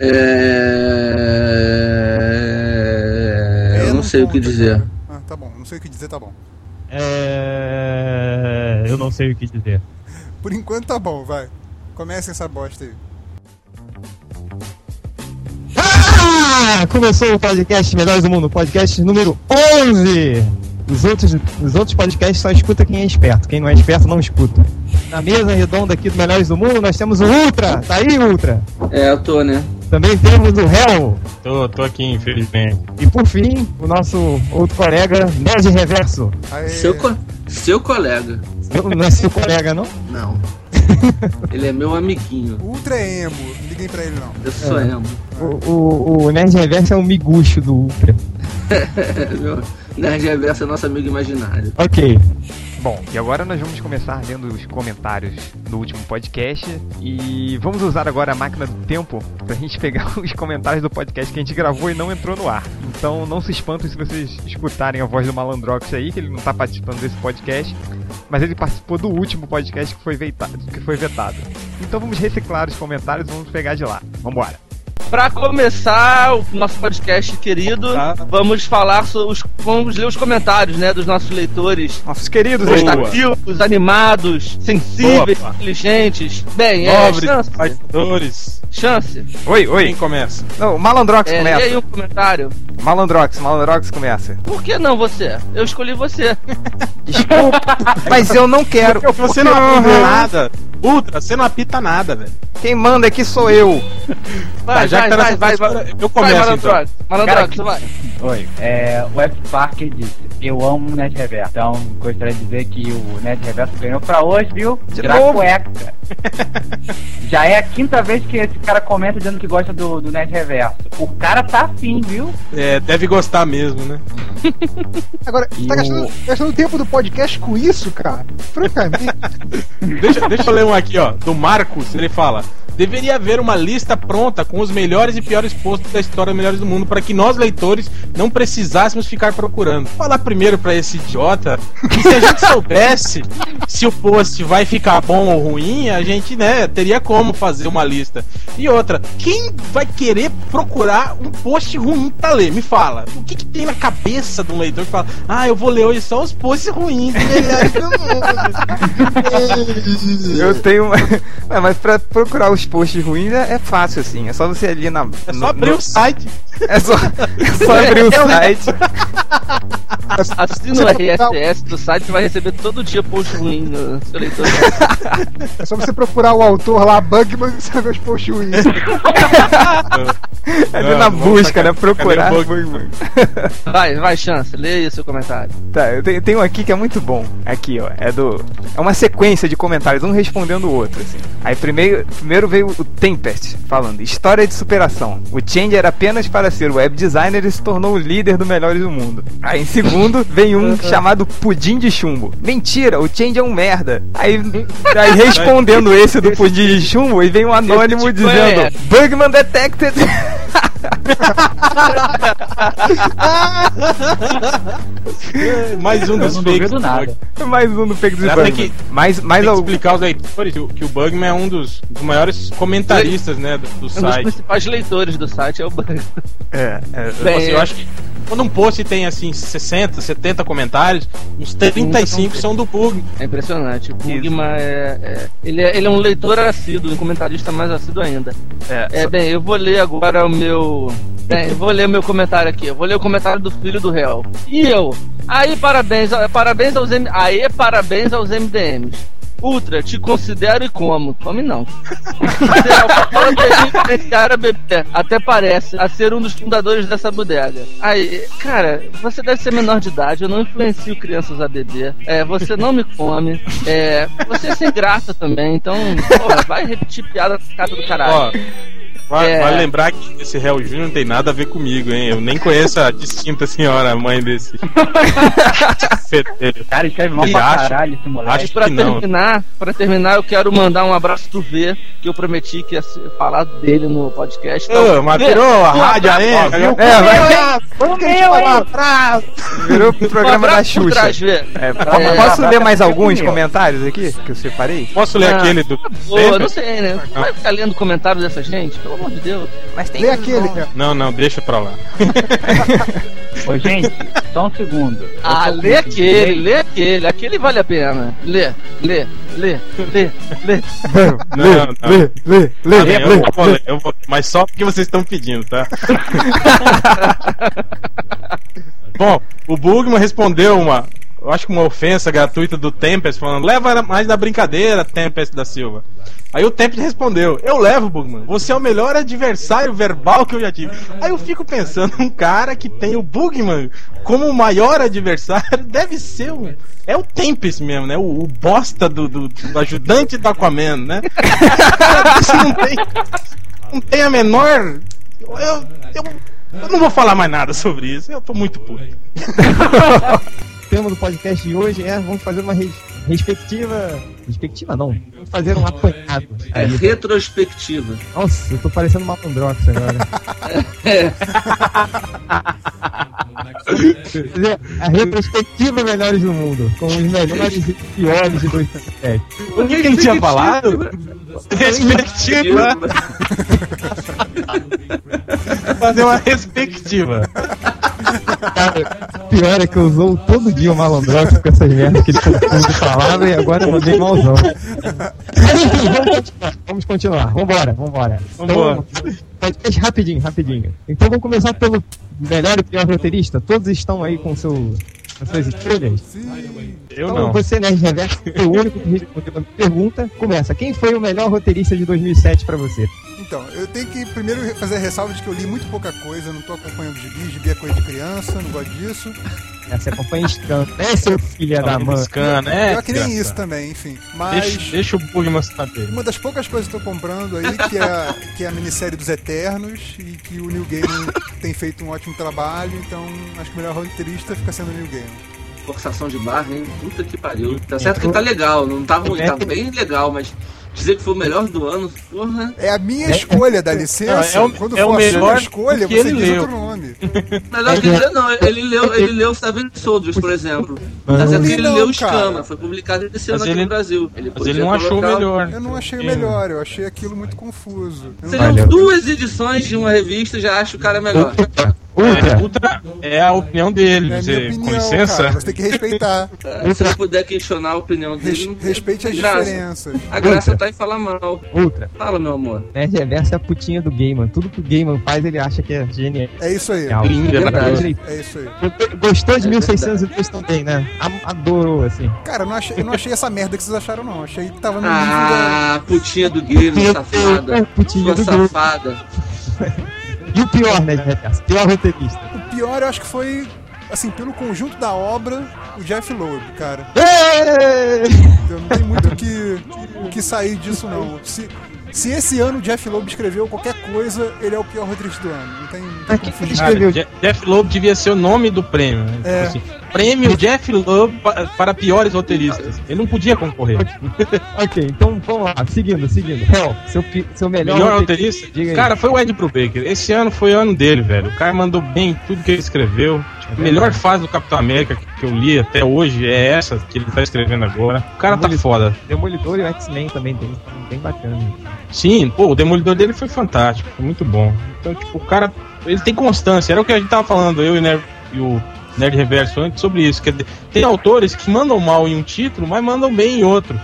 É... Eu não sei o que dizer. Ah, tá bom. Não sei o que dizer, tá bom. É... Eu não sei o que dizer. Por enquanto tá bom, vai. Comece essa bosta aí. Ah! Começou o podcast Melhores do Mundo, podcast número 11! Os outros, os outros podcasts só escuta quem é esperto. Quem não é esperto não escuta. Na mesa redonda aqui do Melhores do Mundo, nós temos o Ultra. Tá aí, Ultra? É, eu tô, né? Também temos o Hell. Tô, tô aqui, infelizmente. E por fim, o nosso outro colega, Nerd Reverso. Aê. Seu, co- seu colega. Não não é seu colega, não? Não. Ele é meu amiguinho. Ultra emo. Não liguem pra ele, não. Eu sou É. emo. O, o, o Nerd Reverso é um miguxo do Ultra. meu Nerd Reverso é nosso amigo imaginário. Ok. Bom, e agora nós vamos começar lendo os comentários do último podcast e vamos usar agora a máquina do tempo pra gente pegar os comentários do podcast que a gente gravou e não entrou no ar. Então não se espantem se vocês escutarem a voz do Malandrox aí, que ele não tá participando desse podcast, mas ele participou do último podcast que foi vetado. Que foi vetado. Então vamos reciclar os comentários vamos pegar de lá. Vambora. Pra começar o nosso podcast querido, Tá. vamos falar sobre os, vamos ler os comentários, né, dos nossos leitores. Nossos queridos. Prestativos, animados, sensíveis, Boa, inteligentes. Bem, é, Nobres, chance, fazedores. chance. Oi, Quem oi. começa? Não, o Malandrox É, lê aí começa. um comentário. Malandrox, Malandrox começa. Por que não você? Eu escolhi você. Desculpa, mas eu não quero. Você não apita nada. Ultra, você não apita nada, velho. Quem manda aqui sou eu. Vai, Tá, já vai, que tá vai, nessa vai, história, vai. eu Vai, começo, Malandrox. Malandrox, Cara, vai. Oi, é, o F Parker disse, eu amo o Nerd Reverso. Então, gostaria de dizer que o Nerd Reverso ganhou pra hoje, viu? De Tirar novo? cueca. Já é a quinta vez que esse cara comenta dizendo que gosta do, do Nerd Reverso. O cara tá afim, viu? É, deve gostar mesmo, né? Agora, E tá gastando, gastando tempo do podcast com isso, cara? Francamente. Deixa, deixa eu ler um aqui, ó. Do Marcos, ele fala. Deveria haver uma lista pronta com os melhores e piores posts da história Melhores do Mundo para que nós, leitores, não precisássemos ficar procurando. Vou falar primeiro pra esse idiota que se a gente soubesse se o post vai ficar bom ou ruim, a gente, né, teria como fazer uma lista. E outra, quem vai querer procurar um post ruim pra ler? Me fala. O que, que tem na cabeça de um leitor que fala, ah, eu vou ler hoje só os posts ruins de Melhores do Mundo. Eu tenho. Ué, mas pra procurar os posts ruins é, é fácil assim. É só você ali na. É no- só abrir no- o site. É só, é só abrir o site. Assina o RSS do site, você vai receber todo dia post ruim no seu leitor. É só você procurar o autor lá, Bugman, e você vai ver os posts ruins. Ali Não, na busca, né? Procurar. cadê o bug? Vai, vai, chance, o seu comentário. Tá, eu tenho, tenho um aqui que é muito bom. Aqui, ó. É do. É uma sequência de comentários, um respondendo o outro, assim. Aí primeiro, primeiro veio o Tempest, falando: História de superação. O Change era apenas para ser web designer e se tornou o líder do Melhores do Mundo. Aí em segundo, vem um chamado Pudim de Chumbo. Mentira, o Change é um merda. Aí, aí respondendo esse do Pudim de Chumbo, e vem um anônimo tipo dizendo: é- Bugman detected. Mais um dos fakes. duvido nada. mais um do Fake do Bugman. que- mais, mais Tem que explicar aos leitores que o- Bugman é um dos, dos maiores comentaristas, né, do, do Um dos site. principais leitores do site é o Bug. É, é, Bem, Assim, eu acho que quando um post tem assim 60, 70 comentários, uns 35 são do Bug. É impressionante. O Bugman é, é- ele é. Ele é um leitor assíduo, um comentarista mais assíduo ainda. é, É, bem, eu vou ler agora o meu. Bem, eu vou ler meu comentário aqui. Eu vou ler o comentário do filho do réu. E eu? Aí, parabéns, parabéns aos M... Parabéns aos MDMs. Ultra, te considero e como. Come não. Fala pra ele influenciar a beber. Até parece a ser um dos fundadores dessa bodega. Aí, cara, você deve ser menor de idade. Eu não influencio crianças a beber. É, você não me come. É, você é sem graça também. Então, porra, vai repetir piada na casa do caralho. Ó, vai, É. vai lembrar que esse réu Júnior não tem nada a ver comigo, hein? Eu nem conheço a distinta senhora, a mãe desse. Cara, escreve mal pra acho- caralho esse moleque. acho- Pra que não. terminar, pra terminar, eu quero mandar um abraço pro V, que eu prometi que ia ser- falar dele no podcast. Então, Ô, mas virou a rádio aí? É, vai, Vamos que a gente meu, fala hein? um abraço. virou o um programa da Xuxa. trás, Vê. É, É, posso ler mais alguns comentários aqui que eu separei? Posso ler Ah. aquele do. Pô, não sei, né? Vai ficar lendo comentários dessa gente? Pelo amor de Deus. Mas tem Lê aquele, cara. Não, não, deixa pra lá. Ô, gente, só um segundo. Ah, Eu tô lê aquele, lê aquele. Aquele vale a pena. Lê, lê, lê, lê, lê. Não, não. Lê, lê, lê, Ah, bem, eu, vou ler, eu vou- mas só porque vocês estão pedindo, tá? Bom, o Bugman respondeu uma, eu acho que uma ofensa gratuita do Tempest, falando: leva mais na brincadeira, Tempest da Silva. Aí o Tempest respondeu: Eu levo, Bugman. Você é o melhor adversário verbal que eu já tive. Aí eu fico pensando: um cara que tem o Bugman como o maior adversário deve ser um. É o Tempest mesmo, né? O, o bosta do, do- do ajudante do Aquaman, né? Não tem, não tem a menor. Eu, eu, eu não vou falar mais nada sobre isso. Eu tô muito puto. O tema do podcast de hoje é vamos fazer uma res- respectiva. Respectiva não. Vamos fazer um apanhado. É Aí, retrospectiva. Nossa, eu tô parecendo uma Mandrox agora. Fazer a retrospectiva Melhores do Mundo, com os melhores e piores de 2007. O que, que ele tinha falado? Respectiva. Fazer uma respectiva. Cara, pior é que eu usou todo dia o Malandrox com essas merdas que ele confunde falava e agora eu mandei malzão. Vamos continuar. Vamos continuar. Vambora, vambora. Vambora. Então, rapidinho, rapidinho. Então vamos começar pelo melhor e pior roteirista. Todos estão aí com, seu, com suas escolhas. Eu Então não. você, Nerd Reverso, foi o único que respondeu a pergunta. Começa. Quem foi o melhor roteirista de 2007 pra você? Então, eu tenho que primeiro fazer a ressalva de que eu li muito pouca coisa, não tô acompanhando gibi, gibi é coisa de criança, não gosto disso. É, Você acompanha Scan, né, seu filho da mãe? Scan, né? Pior que nem criança? isso também, enfim. Mas Deixa, deixa o Bugman saber. uma das poucas coisas que eu tô comprando aí, que é, a- que é a minissérie dos Eternos, e que o New Game tem feito um ótimo trabalho, então acho que o melhor roteirista fica sendo o New Game. Forçação de barra, hein? Puta que pariu. Tá certo que tá legal, não tá ruim, tá bem legal, mas dizer que foi o melhor do ano, porra. É a minha escolha, dá licença. Não, é o- Quando é o for a sua melhor escolha, porque você ele diz leu. outro nome. Melhor que ele não, ele leu, ele leu Seven Soldiers, por exemplo. Tá certo que ele Não, leu. Escama, foi publicado esse ano Mas aqui ele- no Brasil. Ele Mas ele não achou colocar- melhor. Eu não achei o melhor, eu achei aquilo muito confuso. Seriam duas edições de uma revista, já acho o cara melhor. Ultra. É, Ultra é a opinião dele. É Você, opinião, com licença. cara. Você tem que respeitar. É, Se eu puder questionar a opinião dele, Res- não tem respeite as graça. diferenças. A graça tá em falar mal. Ultra. Fala, meu amor. Nerd Reverso é a putinha do Gaiman. Tudo que o Gaiman faz, ele acha que é genial. É isso aí. Linda, Verdade. É isso aí. Gostou de É 1602 também, né? Adorou, assim. Cara, eu não, achei, eu não achei essa merda que vocês acharam, não. Achei que tava no Ah, putinha do game, safada. Putinha Sua do Gaiman. safada. E o pior, Nerd Reverso? Pior roteirista. O pior, eu acho que foi, assim, pelo conjunto da obra, o Jeff Loeb, cara. Eu não tem muito o que, o que sair disso, não. Se, se esse ano o Jeff Loeb escreveu qualquer coisa, ele é o pior roteirista do ano. Não tem, não tem Ah, que. Cara, escreveu? Je- Jeff Loeb devia ser o nome do prêmio. né? É. Tipo assim, prêmio Jeff pa- para piores roteiristas. Ele não podia concorrer. Ok, então vamos lá. Seguindo, seguindo. Hell, seu, seu melhor, Melhor roteirista? Aí. Cara, foi o Ed Brubaker. Esse ano foi o ano dele, velho. O cara mandou bem em tudo que ele escreveu. Tipo, a melhor fase do Capitão América que eu li até hoje é essa que ele tá escrevendo agora. O cara tá Demolidor. foda. Demolidor e o X-Men também tem. Bem bacana. Sim, pô, o Demolidor dele foi fantástico, foi muito bom. Então, tipo, o cara, ele tem constância. Era o que a gente tava falando, eu e, Nerd, e o Nerd Reverso antes sobre isso. Dizer, tem autores que mandam mal em um título, mas mandam bem em outro.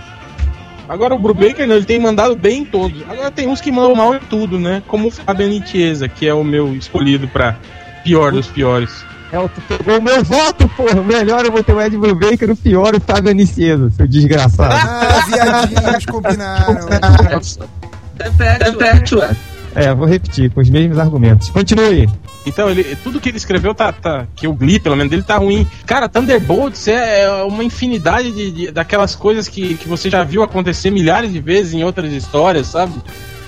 Agora o Brubaker, não, ele tem mandado bem em todos. Agora tem uns que mandam mal em tudo, né? Como o Fabio Nitiesa, que é o meu escolhido pra pior dos piores. Tu pegou o meu voto, porra. O melhor eu vou ter o Ed Brubaker, o pior o Fábio Anicedo, seu desgraçado. Ah, viadinhos combinaram. Ué. É, vou repetir, com os mesmos argumentos. Continue. Então, ele, tudo que ele escreveu tá, tá. Que eu li, pelo menos, dele tá ruim. Cara, Thunderbolts é, é uma infinidade de, de- daquelas coisas que, que você já viu acontecer milhares de vezes em outras histórias, sabe?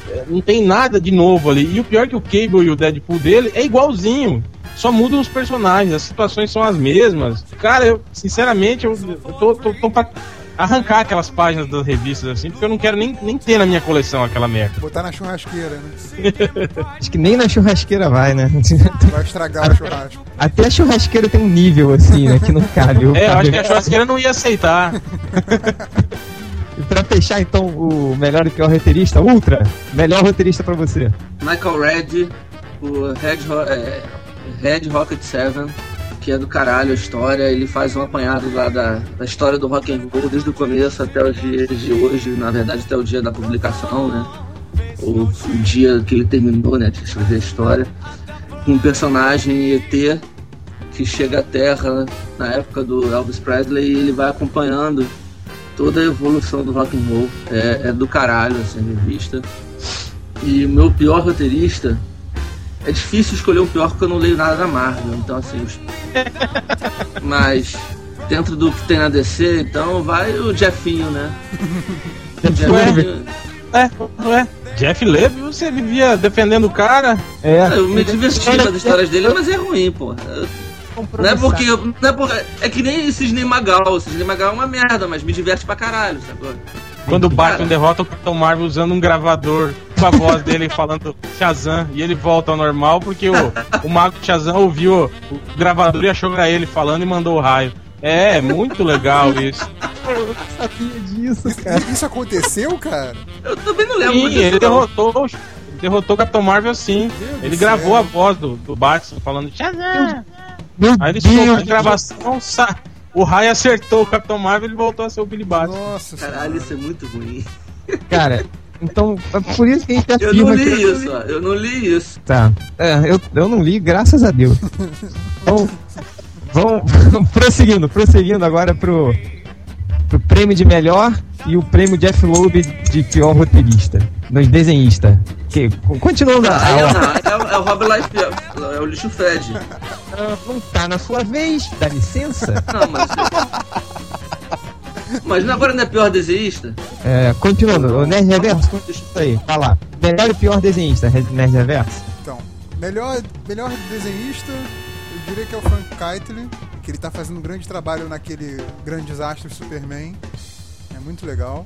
É, Não tem nada de novo ali. E o pior é que o Cable e o Deadpool dele é igualzinho. Só mudam os personagens, as situações são as mesmas. Cara, eu, sinceramente, eu, eu tô, tô, tô pra arrancar aquelas páginas das revistas assim, porque eu não quero nem, nem ter na minha coleção aquela merda. Botar na churrasqueira, né? Acho que nem na churrasqueira vai, né? Vai estragar o churrasco. Até a churrasqueira tem um nível assim, né? Que não cabe. o É, eu acho que a churrasqueira não ia aceitar. E pra fechar, então, o melhor e pior roteirista, Ultra, melhor roteirista pra você. Michael Red, o Red, Ro- é, Red Rocket 7, que é do caralho a história. Ele faz um apanhado lá da, da história do rock and roll desde o começo até os dias de hoje, na verdade até o dia da publicação, né? O, o dia que ele terminou, né, de escrever a história. Um personagem ET que chega à Terra na época do Elvis Presley e ele vai acompanhando toda a evolução do rock and roll. É, é do caralho, assim, a revista. E o meu pior roteirista. É difícil escolher um pior porque eu não leio nada da Marvel. Então, assim. Os... Mas, dentro do que tem na DC, então vai o Jeffinho, né? Jeffinho. É, ué. Jeff Levy, você vivia defendendo o cara. É, Eu me diverti das histórias dele, mas é ruim, pô. Não é porque. Não é, porque é que nem Cisne Magal. Cisne Magal é uma merda, mas me diverte pra caralho, sacou? Quando o Batman Cara. derrota o Capitão Marvel usando um gravador com a voz dele falando Shazam e ele volta ao normal porque o, o mago Shazam ouviu o gravador e achou que era ele falando e mandou o raio. É, muito legal isso. eu sabia disso, cara. Isso aconteceu, cara? Eu também não lembro Sim, disso. ele não. derrotou, ele derrotou o Capitão Marvel sim. Ele gravou céu. a voz do, do Batman falando Shazam. Meu Aí ele soltou a gravação, sa- o raio acertou o Capitão Marvel e ele voltou a ser o Billy Batman. Nossa Caralho, isso é muito ruim. Cara, então, é por isso que a gente Eu afirma não li que... isso, ó. Eu não li isso. Tá. É, eu, eu não li, graças a Deus. Então, vamos prosseguindo, prosseguindo agora pro, pro prêmio de melhor e o prêmio Jeff Loeb de pior roteirista. Nos desenhista. Que, continuando a, Aí a é, ordem. não, é, é o Rob Life, é o lixo Fred. Ah, Não tá na sua vez, dá licença. Não, mas. Mas não- agora não é pior desenhista? É, continuando, o Nerd Reverso, isso aí, tá lá. Melhor e pior desenhista, Nerd Reverso. Então, melhor, melhor desenhista, eu diria que é o Frank Keitel, que ele tá fazendo um grande trabalho naquele grande desastre Superman. É muito legal.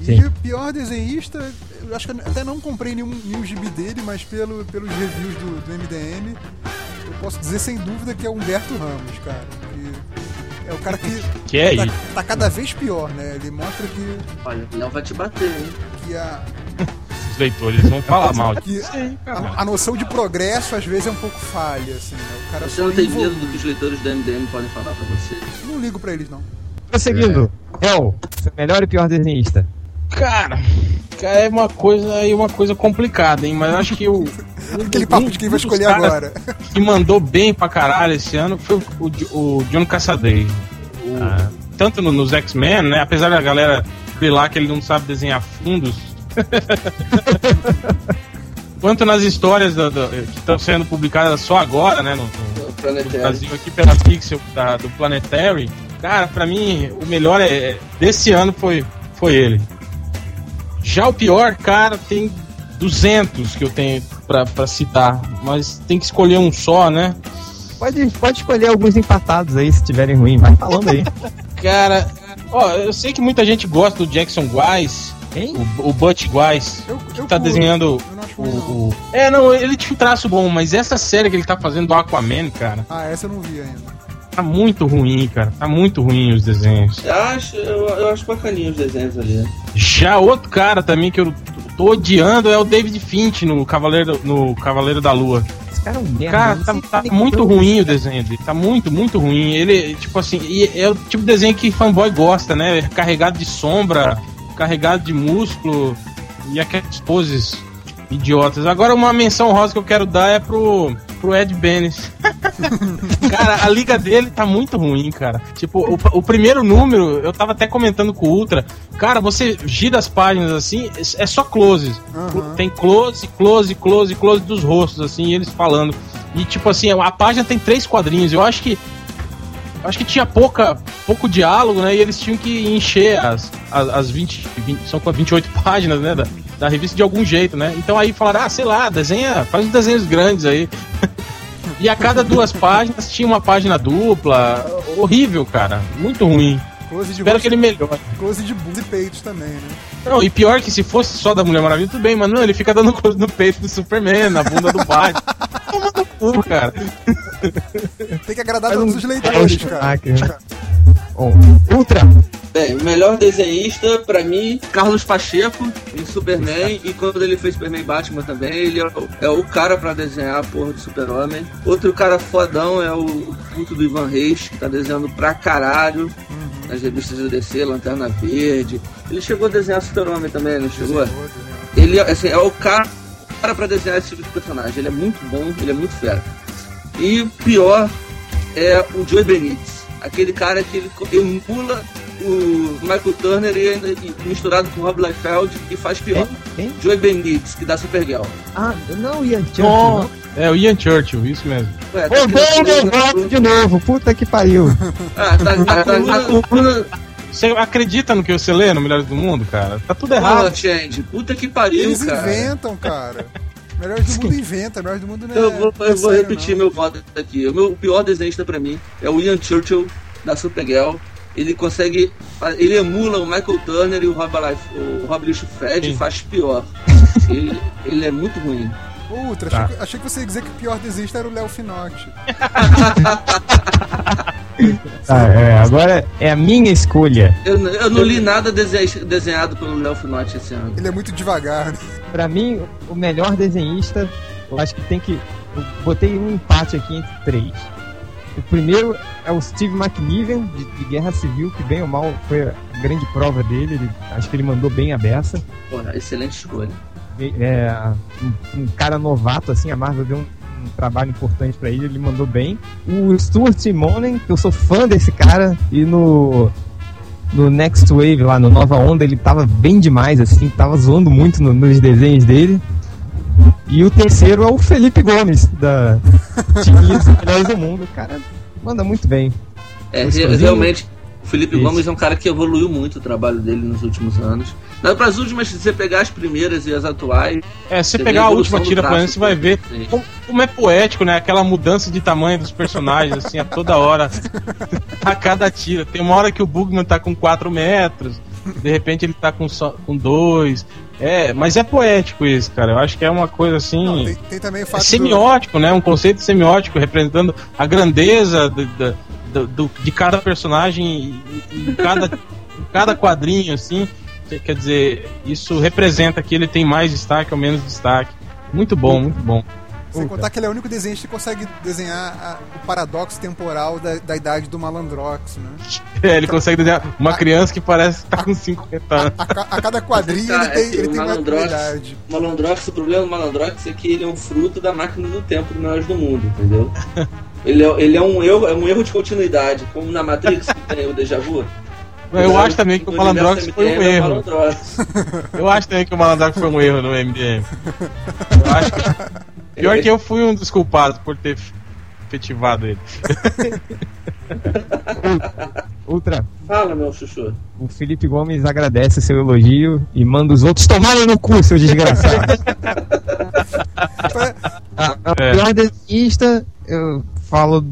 E Sim. o pior desenhista, eu acho que eu até não comprei nenhum, nenhum gibi dele, mas pelo, pelos reviews do, do MDM, eu posso dizer sem dúvida que é o Humberto Ramos, cara. Que é o cara que Que é tá, tá cada vez pior, né? Ele mostra que, Olha, o Léo vai te bater, hein? que a, Leitores vão falar mal que disso. a, a noção de progresso às vezes é um pouco falha, assim, né? O cara Você só não tem medo do que os leitores do MDM podem falar pra você. Não ligo pra eles, não. Prosseguindo, El, seu melhor e pior desenhista. Cara, cara, é uma coisa aí, uma coisa complicada, hein? Mas acho que o. Aquele papo de quem vai escolher agora. Que mandou bem pra caralho esse ano foi o, o, o John Cassaday. O- Tanto no- nos X-Men, né? Apesar da galera grilar que ele não sabe desenhar fundos. Quanto nas histórias do- do- que estão sendo publicadas só agora, né? No, no- no. Brasil aqui pela Pixel da- do Planetary. Cara, pra mim, o melhor é, desse ano foi, foi ele. Já o pior, cara, tem 200 que eu tenho pra, pra citar, mas tem que escolher um só, né? Pode, pode escolher alguns empatados aí, se tiverem ruim. Vai falando aí. Cara, ó, eu sei que muita gente gosta do Jackson Wise, Quem? o, o Butch Eu, que eu tá desenhando Eu não acho o, o- É, não, ele tinha um traço bom, mas essa série que ele tá fazendo do Aquaman, cara, Ah, essa eu não vi ainda. tá muito ruim, cara. Tá muito ruim os desenhos. Eu acho, eu, eu acho bacaninho os desenhos ali. Já outro cara também que eu tô odiando é o David Finch no Cavaleiro, no Cavaleiro da Lua. Esse cara é um merda. Cara, tá, tá nem muito ruim o desenho dele. Tá muito, muito ruim. Ele, tipo assim, é o tipo de desenho que fanboy gosta, né? Carregado de sombra, carregado de músculo e aquelas poses idiotas. Agora, uma menção rosa que eu quero dar é pro, pro Ed Benes. cara, a liga dele tá muito ruim, cara. Tipo, o, o primeiro número, eu tava até comentando com o Ultra. Cara, você gira as páginas assim, é só closes. Aham. Tem close, close, close, close dos rostos, assim, eles falando. E tipo assim, a página tem três quadrinhos. Eu acho que. Acho que tinha pouca, pouco diálogo, né? E eles tinham que encher as, as, as 20, 20 São com 28 páginas, né? Da, da revista de algum jeito, né? Então aí falaram, ah, sei lá, desenha, faz uns desenhos grandes aí. e a cada duas páginas tinha uma página dupla. Horrível, cara. Muito ruim. Close de Espero que ele melhore. close de bunda e peitos também, né? Não, e pior que se fosse só da Mulher Maravilha, tudo bem, mas não, ele fica dando close no peito do Superman, na bunda do Batman. Toma no cu, cara. Tem que agradar todos um- os leitores, É cara. Schumacher, né? Bom, Ultra, Bem, o melhor desenhista, pra mim, Carlos Pacheco, em Superman, e quando ele fez Superman Batman também, ele é o, é o cara pra desenhar a porra do Super-Homem. Outro cara fodão é o puto do Ivan Reis, que tá desenhando pra caralho nas revistas do DC, Lanterna Verde. Ele chegou a desenhar Super-Homem também, não chegou? Ele assim, é o cara pra desenhar esse tipo de personagem. Ele é muito bom, ele é muito fera. E o pior é o Joey Benítez. Aquele cara que ele emula o Michael Turner e, ainda- e misturado com o Rob Liefeld e faz pior. Quem? Joey Benítez, que dá Supergirl. Ah, não, Ian Churchill. Oh, não. é o Ian Churchill, isso mesmo. Ué, tá Roubou meu voto de novo, puta que pariu. Ah, tá, tá, tá, na coluna. Você acredita no que você lê no Melhores do Mundo, cara? Tá tudo errado. gente, puta que pariu, Eles cara. inventam, cara. Melhores do mundo inventa, melhores do mundo não é. Eu vou, eu vou repetir não. meu voto aqui. O meu pior desenhista pra mim é o Ian Churchill da Supergirl. Ele consegue. Ele emula o Michael Turner e o Rob, o Rob Lixo Fred e faz pior. ele, ele é muito ruim. Ô, Ultra, Tá. achei, que, achei que você ia dizer que o pior desenhista era o Léo Finotti. Tá, é, agora é a minha escolha. Eu, eu não li nada dese- desenhado pelo Léo Finotti esse ano. Ele é muito devagar, né? Pra mim, o melhor desenhista, eu acho que tem que. Eu botei um empate aqui entre três. O primeiro é o Steve McNiven, de, de Guerra Civil, que bem ou mal foi a grande prova dele. Ele- acho que ele mandou bem a beça. Porra, excelente escolha. É, um, um cara novato, assim, a Marvel deu um, um trabalho importante pra ele, ele mandou bem. O Stuart Simonen, que eu sou fã desse cara, e no. No Next Wave, lá no Nova Onda, ele tava bem demais, assim, tava zoando muito no- nos desenhos dele. E o terceiro é o Felipe Gomes, da Tiquinhos Melhores do Mundo. O cara manda muito bem. É, Gostosinho. realmente, Felipe Isso. Gomes é um cara que evoluiu muito o trabalho dele nos últimos anos. Para as últimas, se você pegar as primeiras e as atuais. É, se você Você pegar a a última do tira pra você vai ver como, como é poético, né? Aquela mudança de tamanho dos personagens, assim, a toda hora. a cada tira. Tem uma hora que o Bugman tá com 4 metros, de repente ele tá com, só, com 2. É, mas é poético isso, cara. Eu acho que é uma coisa assim. Não, tem, tem também o É fato do, semiótico, né? Um conceito semiótico representando a grandeza do, do- do- de cada personagem em, em cada, em cada quadrinho, assim. Que- Quer dizer, isso representa que ele tem mais destaque ou menos destaque. Muito bom, muito bom. Sem contar que ele é o único desenhista que consegue desenhar a- o paradoxo temporal da, da idade do Malandrox, né? É, ele consegue desenhar uma criança que parece que tá com 50 anos. A, ca- a cada quadrinho Tá, ele tem, é ele o tem uma Malandrox- idade. O Malandrox, o problema do Malandrox é que ele é um fruto da máquina do tempo do Melhores do Mundo, entendeu? ele, é, ele é, um erro, é um erro de continuidade, como na Matrix que tem o déjà vu. Eu acho também que o Malandrox foi um é o erro. Eu acho também que o Malandrox foi um erro no MDM. Eu acho que... Pior que eu fui um dos culpados por ter efetivado ele. Outra, Fala, meu chuchu. o Felipe Gomes agradece seu elogio e manda os outros tomarem no cu, seu desgraçado. Ah, o É. pior desenhista, eu falo,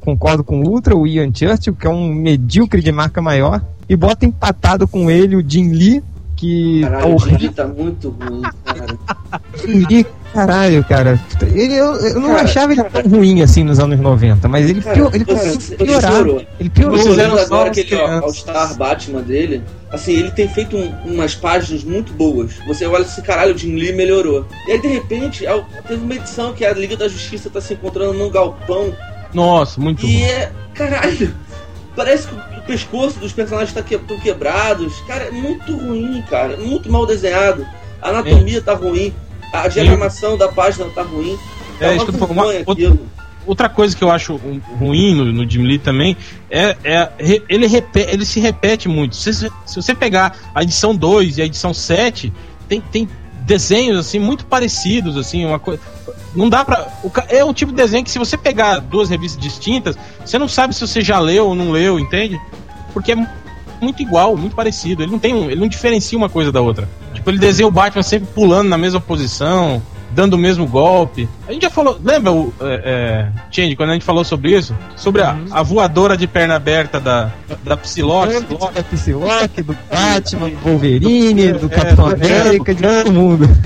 concordo com o Ultra, o Ian Churchill, que é um medíocre de marca maior, e bota empatado com ele o Jim Lee, que tá Caralho, o horrível. Didi tá muito ruim, cara. Jim Lee, caralho, cara. Ele, eu, eu não Cara, achava ele tão ruim assim nos anos 90, mas ele, Cara, pior, ele cara, piorou. Ele piorou. Você ele vendo só agora aquele. All-Star Batman dele, assim, ele tem feito um- umas páginas muito boas. Você olha assim, caralho, o Jim Lee melhorou. E aí, de repente, ao- teve uma edição que a Liga da Justiça tá se encontrando num galpão Nossa, muito e bom. é. Caralho! Parece que o pescoço dos personagens tá que, tão quebrados. Cara, é muito ruim, cara. Muito mal desenhado. A anatomia tá ruim. A diagramação da página tá ruim. Tá É, uma isso que eu tô falando. vergonha Uma- aquilo. Outra coisa que eu acho ruim no, no Jim Lee também é, é ele, repe- ele se repete muito. Se, se você pegar a edição 2 e a edição 7, tem, tem desenhos assim muito parecidos, assim, uma coisa. Não dá ca- é um tipo de desenho que se você pegar duas revistas distintas, você não sabe se você já leu ou não leu, entende? Porque é muito igual, muito parecido. Ele não tem ele não diferencia uma coisa da outra. Tipo, ele desenha o Batman sempre pulando na mesma posição. Dando o mesmo golpe. A gente já falou, lembra o é, é, Change, quando a gente falou sobre isso? Sobre a, a voadora de perna aberta da, da Psylocke. Da Psylocke, do Batman, do Wolverine, do É, Capitão do América, de todo mundo.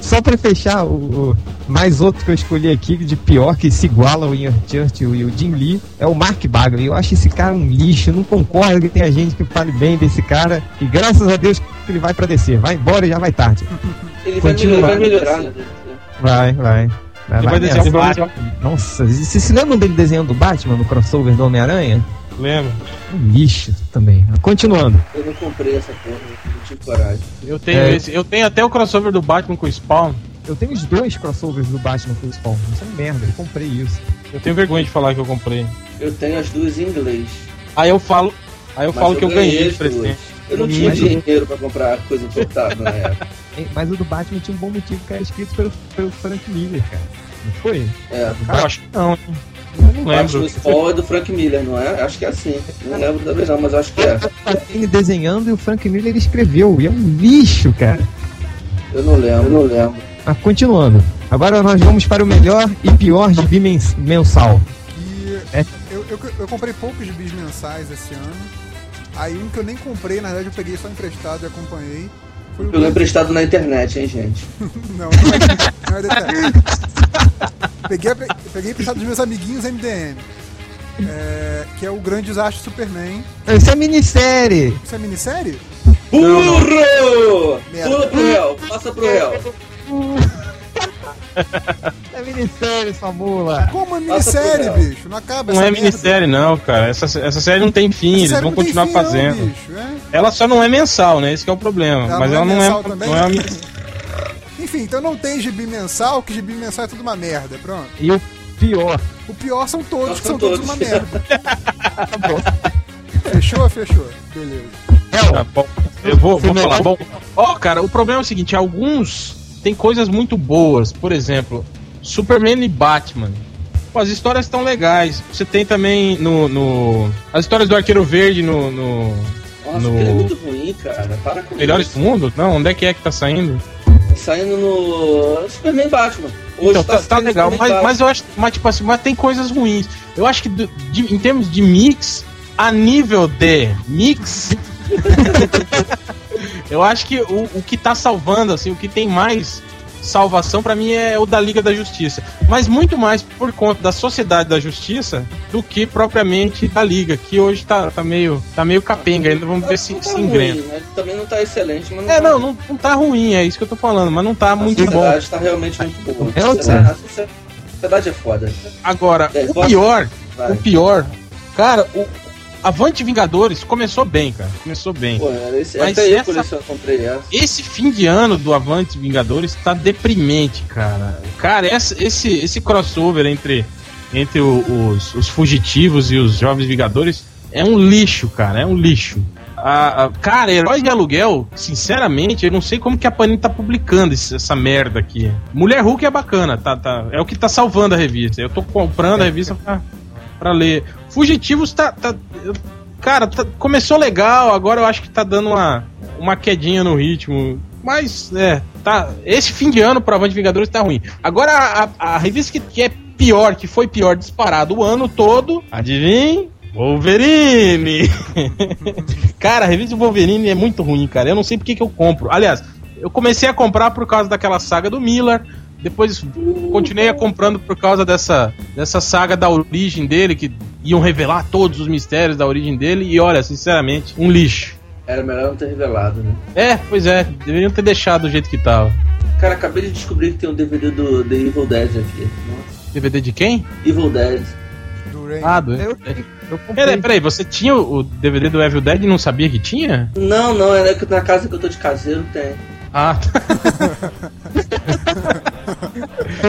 Só pra fechar, o, o- mais outro que eu escolhi aqui, de pior, que se iguala ao Ian Churchill e o Jim Lee, é o Mark Bagley. Eu acho esse cara um lixo, não concordo que tenha gente que fale bem desse cara. E graças a Deus que ele vai pra descer. Vai embora e já vai tarde. Ele vai, Continua. melhorar, vai melhorar, né? Vai, vai. Vai, Ele vai desenhar o Batman. Nossa, vocês se lembram dele desenhando o Batman no crossover do Homem-Aranha? Lembra? Um lixo também. Continuando. Eu não comprei essa porra, não tive coragem. Eu tenho É. esse, eu tenho até o crossover do Batman com o Spawn. Eu tenho os dois crossovers do Batman com o Spawn. Isso é merda, eu comprei isso. Eu tenho vergonha de falar que eu comprei. Eu tenho as duas em inglês. Aí eu falo, aí eu mas falo que eu ganhei as de presente. Eu não tinha Mas- dinheiro pra comprar coisa importada na época. É, Mas o do Batman tinha um bom motivo que era escrito pelo, pelo Frank Miller, cara. Não foi? É. Cara, eu acho que não. hein? Eu não lembro. Spawn é do Frank Miller, não é? Acho que é assim. Não lembro da vez não, mas acho que é. Ele desenhando e o Frank Miller escreveu. E é um lixo, cara. Eu não lembro, eu não lembro. Mas continuando. Agora nós vamos para o melhor e pior de mensal. E É. eu, eu, eu comprei poucos gibis mensais esse ano. Aí um que eu nem comprei, na verdade eu peguei só emprestado e acompanhei. Foi o emprestado na internet, hein, gente. Não, não é, não é detalhe. peguei, peguei emprestado dos meus amiguinhos MDM. É, que é o Grande Desastre Superman. Isso é minissérie. Isso é minissérie? Burro! Pula pro réu, passa pro réu. É minissérie, sua mula. Como é minissérie, réu. bicho? Não acaba Não é merda. minissérie, não, cara. Essa, essa série não tem fim, Essa eles vão não continuar fim, não, fazendo. bicho, é? ela só não é mensal, né? Esse que é o problema. Ela Mas não é ela não mensal é, também? não é uma- Enfim, então não tem gibi mensal, que gibi mensal é tudo uma merda, pronto. E o pior. O pior são todos, Nós que são todos todos. uma merda. fechou? Fechou. Beleza. Tá bom. Eu vou, vou falar. Bom, ó, cara, o problema é o seguinte: alguns tem coisas muito boas. Por exemplo, Superman e Batman. Pô, as histórias estão legais. Você tem também no, no- As histórias do Arqueiro Verde no. no Nossa, No- aquele é muito ruim, cara. Para com Melhores isso. do Mundo? Não, onde é que é que tá saindo? Saindo no Superman e Batman. Hoje Então, tá, tá saindo legal, mas, mas eu acho. Mas, tipo assim, mas tem coisas ruins. Eu acho que do- de- em termos de mix, a nível de mix. eu acho que o, o que tá salvando, assim, o que tem mais salvação pra mim é o da Liga da Justiça. Mas muito mais por conta da Sociedade da Justiça do que propriamente da Liga, que hoje tá, tá meio tá meio capenga, ainda vamos ver se, tá se engrena. né? Também não tá excelente, mas não É, tá não, não, não tá ruim, é isso que eu tô falando, mas não tá A muito bom. sociedade tá realmente muito boa. É A outra. sociedade- a sociedade é foda. Agora, É, o pior, Vai. o pior, cara, o Avante Vingadores começou bem, cara. Começou bem. Pô, era esse, Mas até eu essa- coleciono, comprei essa. Esse fim de ano do Avante Vingadores tá deprimente, cara. Cara, essa- esse, esse crossover entre, entre o- os, os fugitivos e os jovens Vingadores é um lixo, cara. É um lixo. A, a- cara, Heróis de Aluguel, sinceramente, eu não sei como que a Panini tá publicando esse- essa merda aqui. Mulher Hulk é bacana, tá, tá, é o que tá salvando a revista. Eu tô comprando a revista pra, pra ler. Fugitivos tá. tá- cara, tá- começou legal, agora eu acho que tá dando uma, uma quedinha no ritmo. Mas, é, tá. Esse fim de ano pro Avante Vingadores tá ruim. Agora, a, a- revista que, que é pior, que foi pior disparado o ano todo, adivinha? Wolverine! cara, a revista Wolverine é muito ruim, cara. Eu não sei porque que eu compro. Aliás, eu comecei a comprar por causa daquela saga do Miller. Depois continuei a comprando por causa dessa, dessa saga da origem dele, que iam revelar todos os mistérios da origem dele. E olha, sinceramente, um lixo. Era melhor não ter revelado, né? É, pois é, deveriam ter deixado do jeito que tava. Cara, acabei de descobrir que tem um DVD do The Evil Dead aqui. Nossa. DVD de quem? Evil Dead. Do Rain. Ah, do. Eu comprei. Peraí, peraí, você tinha o DVD do Evil Dead e não sabia que tinha? Não, não, é que na casa que eu tô de caseiro tem. Ah, tá.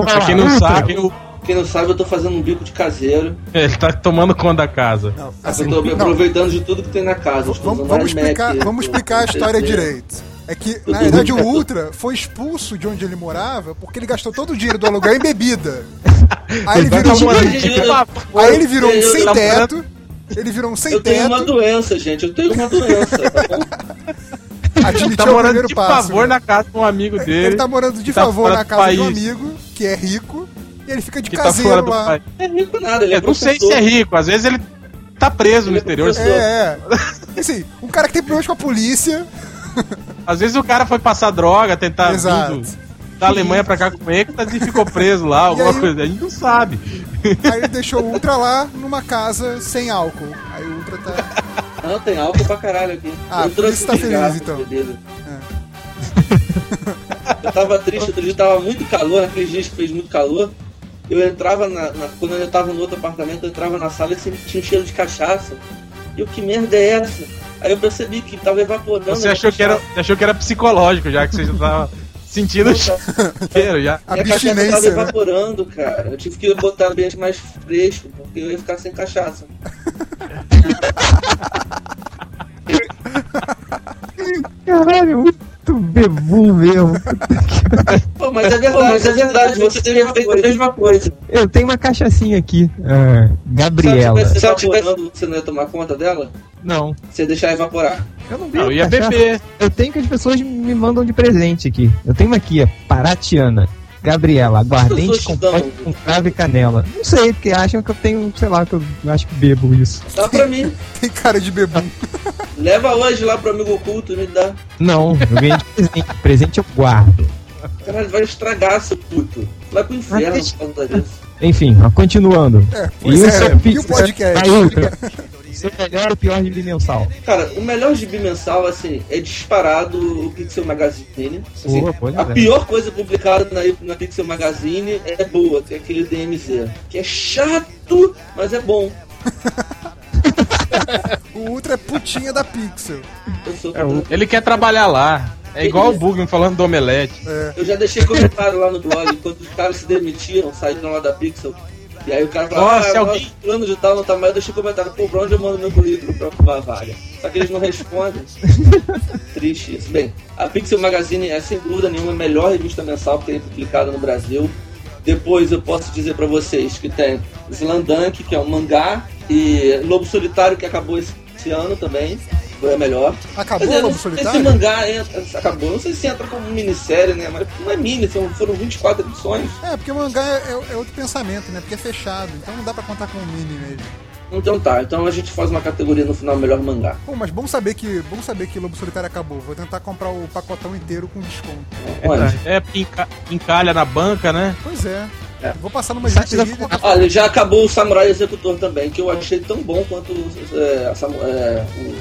pra quem não sabe, o- Quem não sabe, eu tô fazendo um bico de caseiro. ele tá tomando conta da casa. Não, Eu assim, tô não, aproveitando de tudo que tem na casa. Eu vamos, vamos explicar, eu vamos explicar a história eu- direito. É que, Eu na verdade, o Ultra foi expulso de onde ele morava porque ele gastou todo o dinheiro do aluguel em bebida. Aí ele Tá virou, eu- papo. aí ele virou um eu- sem eu- teto. Ele virou um sem Eu tenho uma teto. doença, gente. Eu tenho uma doença. tá bom? Admitir Tá é o morando primeiro de passo. favor né? na casa de um amigo dele. Ele tá morando de tá favor na casa de um amigo que é rico e ele fica de que tá fora caseiro do lá. É rico nada, ele é Eu não sei se é rico, às vezes ele tá preso no Ele é exterior. professor. É, é. Assim, um cara que tem problemas com a polícia. Às vezes o cara foi passar droga, tentar Exato. vindo da Alemanha pra cá com êxtase e ficou preso lá, alguma aí- coisa. A gente não sabe. Aí ele deixou o Ultra lá numa casa sem álcool. Aí o Ultra tá. Não, tem álcool pra caralho aqui. Ah, Eu trouxe tá um feliz, cigarro, então. beleza. Eu tava triste, outro dia tava muito calor, naqueles dias que fez muito calor. Eu entrava na, na- Quando eu tava no outro apartamento, eu entrava na sala e sempre tinha um cheiro de cachaça. E eu, que merda é essa? Aí eu percebi que tava evaporando. Você achou que, era, achou que era psicológico, já que você já tava sentindo o cheiro já. A cachaça tava né? evaporando, cara. Eu tive que botar o ambiente mais fresco, porque eu ia ficar sem cachaça. Caralho, muito bebum mesmo. Pô, mas é verdade, mas é verdade, você teria feito a mesma coisa. Eu tenho uma cachaçinha aqui. Ah, Gabriela. Se ela tivesse evaporando, você não ia tomar conta dela? Não, Você ia deixar evaporar. eu não bebo Não, ia cachaça. beber. Eu tenho que as pessoas me mandam de presente aqui. Eu tenho uma aqui, ó, Paratiana. Gabriela, aguardente com cravo e canela. Não sei, porque acham que eu tenho, sei lá, que eu acho que bebo isso. Dá pra mim. Tem cara de bebum. Leva hoje lá pro amigo oculto e me dá. Não, eu ganhei de presente. presente eu guardo. Caralho, vai estragar, seu puto. Vai pro inferno por conta disso. Enfim, continuando. É, E o é, seu e o podcast? Aí, seu melhor ou pior de mensal? Cara, o melhor gibi mensal, assim, é disparado o Pixel Magazine. Assim, a é. pior coisa publicada na, na Pixel Magazine é boa, que é aquele DMZ. Que é chato, mas é bom. O Ultra é putinha da Pixel. É, o- Ele quer trabalhar lá. É igual o Bugman falando do Omelete. eu já deixei comentário lá no blog, quando os caras se demitiram, saíram lá da Pixel. E aí o cara falou, Nossa, ah, alguém- plano de tal não tá mais, eu deixei comentário, pô, pra onde eu mando meu currículo pra ocupar a vaga? Só que eles não respondem. Triste isso. Bem, a Pixel Magazine é sem dúvida nenhuma a melhor revista mensal que tem publicada no Brasil. Depois eu posso dizer pra vocês que tem Slandunk, que é um mangá, e Lobo Solitário, que acabou esse ano também, a melhor. Acabou dizer, o Lobo Solitário? Se mangá entra, acabou, não sei se entra como minissérie, né? Mas não é mini, são, foram 24 edições. É, porque o mangá é, é- é outro pensamento, né? Porque é fechado, então não dá pra contar com o mini mesmo. Então tá, então a gente faz uma categoria no final melhor mangá. Pô, mas bom saber que bom saber que Lobo Solitário acabou. Vou tentar comprar o pacotão inteiro com desconto. Onde? É, enca- encalha na banca, né? Pois é. É. Vou passar numa da bilheteria. Olha, já acabou o Samurai Executor também, que eu achei tão bom quanto é, a é, o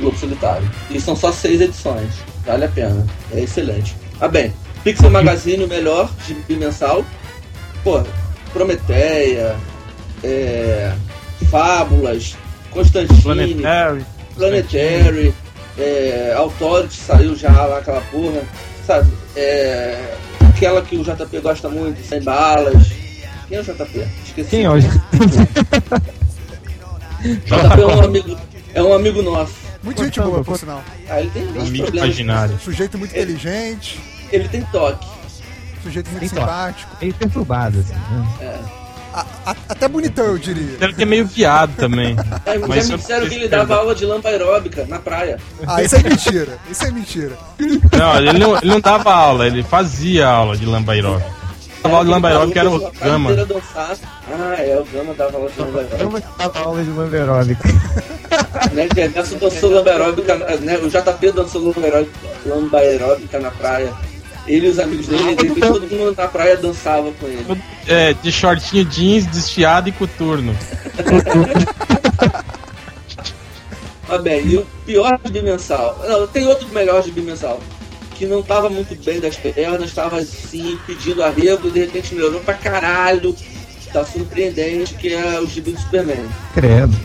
Lobo Solitário. E são só seis edições, vale a pena, é excelente. Ah bem, Pixel Magazine, o melhor de mensal. Pô, Prometeia, é, Fábulas, Constantine, Planetary. Planetary, é, Authority saiu já lá aquela porra, sabe? É, aquela que o JP gosta muito, Sem Balas. Quem é o JP? Esqueci. Quem hoje? JP é um amigo, é um amigo nosso. Muito gente boa, por sinal. Ah, ele tem Amigo problemas. imaginário. Sujeito muito inteligente, Ele tem toque. sujeito muito Tem toque. simpático. Meio perturbado, assim. Né? A- a- até bonitão, eu diria. Ele que é meio viado também. É, Mas já me disseram que ele dava aula de lampa aeróbica na praia. Ah, isso é mentira. Isso é mentira. Não, ele não, ele não dava aula, ele fazia aula de lambairó. Dava aula de lambairó que era o Gama. Ah, é, o Gama dava aula de lamba Eu aeróbica. vou te dar aula de lamberóbica. Né, que Nelson dançou lamba aeróbica, né, o JP dançou lamba aeróbica, lamba aeróbica na praia. Ele e os amigos dele, de repente todo mundo na praia dançava com ele. É, de shortinho jeans, desfiado e coturno. Ah, bem, e o pior de bimensal. Não, tem outro melhor de bimensal. Que não tava muito bem das pernas, tava assim, pedindo arrego, e de repente melhorou pra caralho. Tá surpreendente, que é o gibi do Superman. Credo.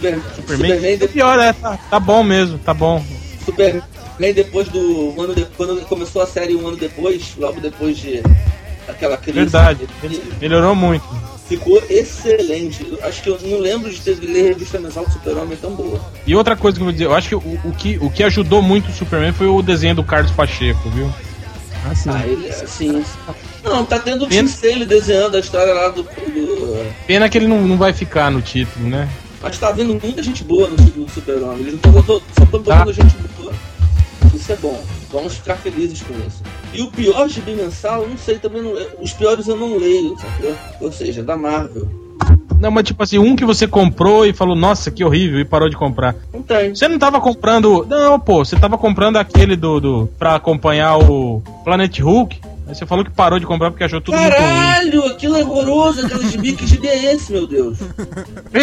Super, Superman? Superman, É de- pior, é, tá, tá bom mesmo, tá bom. Superman depois do. Um ano de- quando começou a série um ano depois, logo depois de aquela crise. Verdade, ele melhorou muito. Ficou excelente. Acho que eu não lembro de ter lido revista mensal do Super-Homem tão boa. E outra coisa que eu vou dizer, eu acho que o, o que, o que ajudou muito o Superman foi o desenho do Carlos Pacheco, viu? Ah, sim. Ah, ele é assim. Não, tá tendo o Pena- Tim Sale desenhando a história lá do. do- Pena que ele não, não vai ficar no título, né? Mas tá vindo muita gente boa no, no Super-Homem. Eles não estão só estão botando Tá. gente boa. Isso é bom. Vamos ficar felizes com isso. E o pior gibi mensal, não sei, também não, os piores eu não leio, sacou? Ou seja, da Marvel. Não, mas tipo assim, um que você comprou e falou, nossa, que horrível, e parou de comprar. Não tem. Você não tava comprando. Não, pô, você tava comprando aquele do. do pra acompanhar o Planet Hulk. Aí você falou que parou de comprar porque achou tudo muito ruim. Caralho, aquilo é horroroso, aquele gibi, que gibi é esse, meu Deus?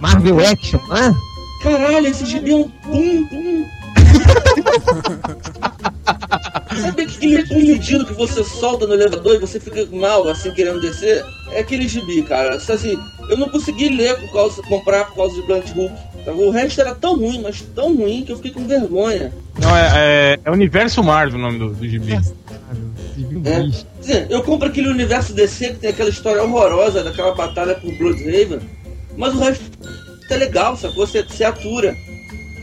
Marvel Action, não é? Caralho, esse gibi é um pum, pum. Sabe aquele pum medido que você solta no elevador e você fica mal, assim, querendo descer? É aquele gibi, cara. Só Assim, eu não consegui ler por causa, comprar por causa de Blunt Hulk. O resto era tão ruim, mas tão ruim que eu fiquei com vergonha. Não, é, é, é Universo Marvel o nome do, do gibi. É. Quer dizer, eu compro aquele universo DC que tem aquela história horrorosa daquela batalha com o Bloodhaven, mas o resto é legal, sacou? Você, você atura.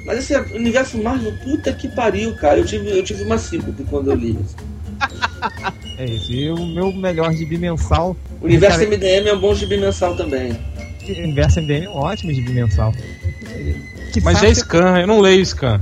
Mas esse universo Marvel, puta que pariu, cara. Eu tive, eu tive uma síntese quando eu li isso. É isso. E o meu melhor gibi mensal. O universo Cara, MDM é um bom gibi mensal também. O universo MDM é um ótimo gibi mensal. Que Mas é Scan, eu não leio Scan.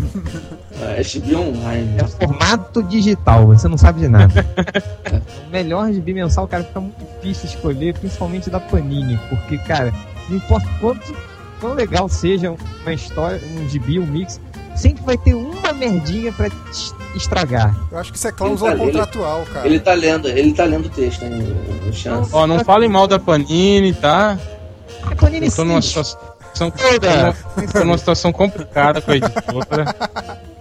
Ah, É gibi online. É formato digital, você não sabe de nada. o melhor gibi mensal, cara, fica muito difícil escolher, principalmente da Panini, porque, cara, não importa quanto quão legal seja uma história, um gibi, um mix, sempre vai ter uma merdinha pra te estragar. Eu acho que isso é cláusula Ele tá- ele- contratual, cara. Ele tá lendo, ele tá lendo o texto, hein, Chance. Ó, não falem mal da Panini, tá? A Panini Eu tô numa sim. situação. Tô numa situação complicada com a editora.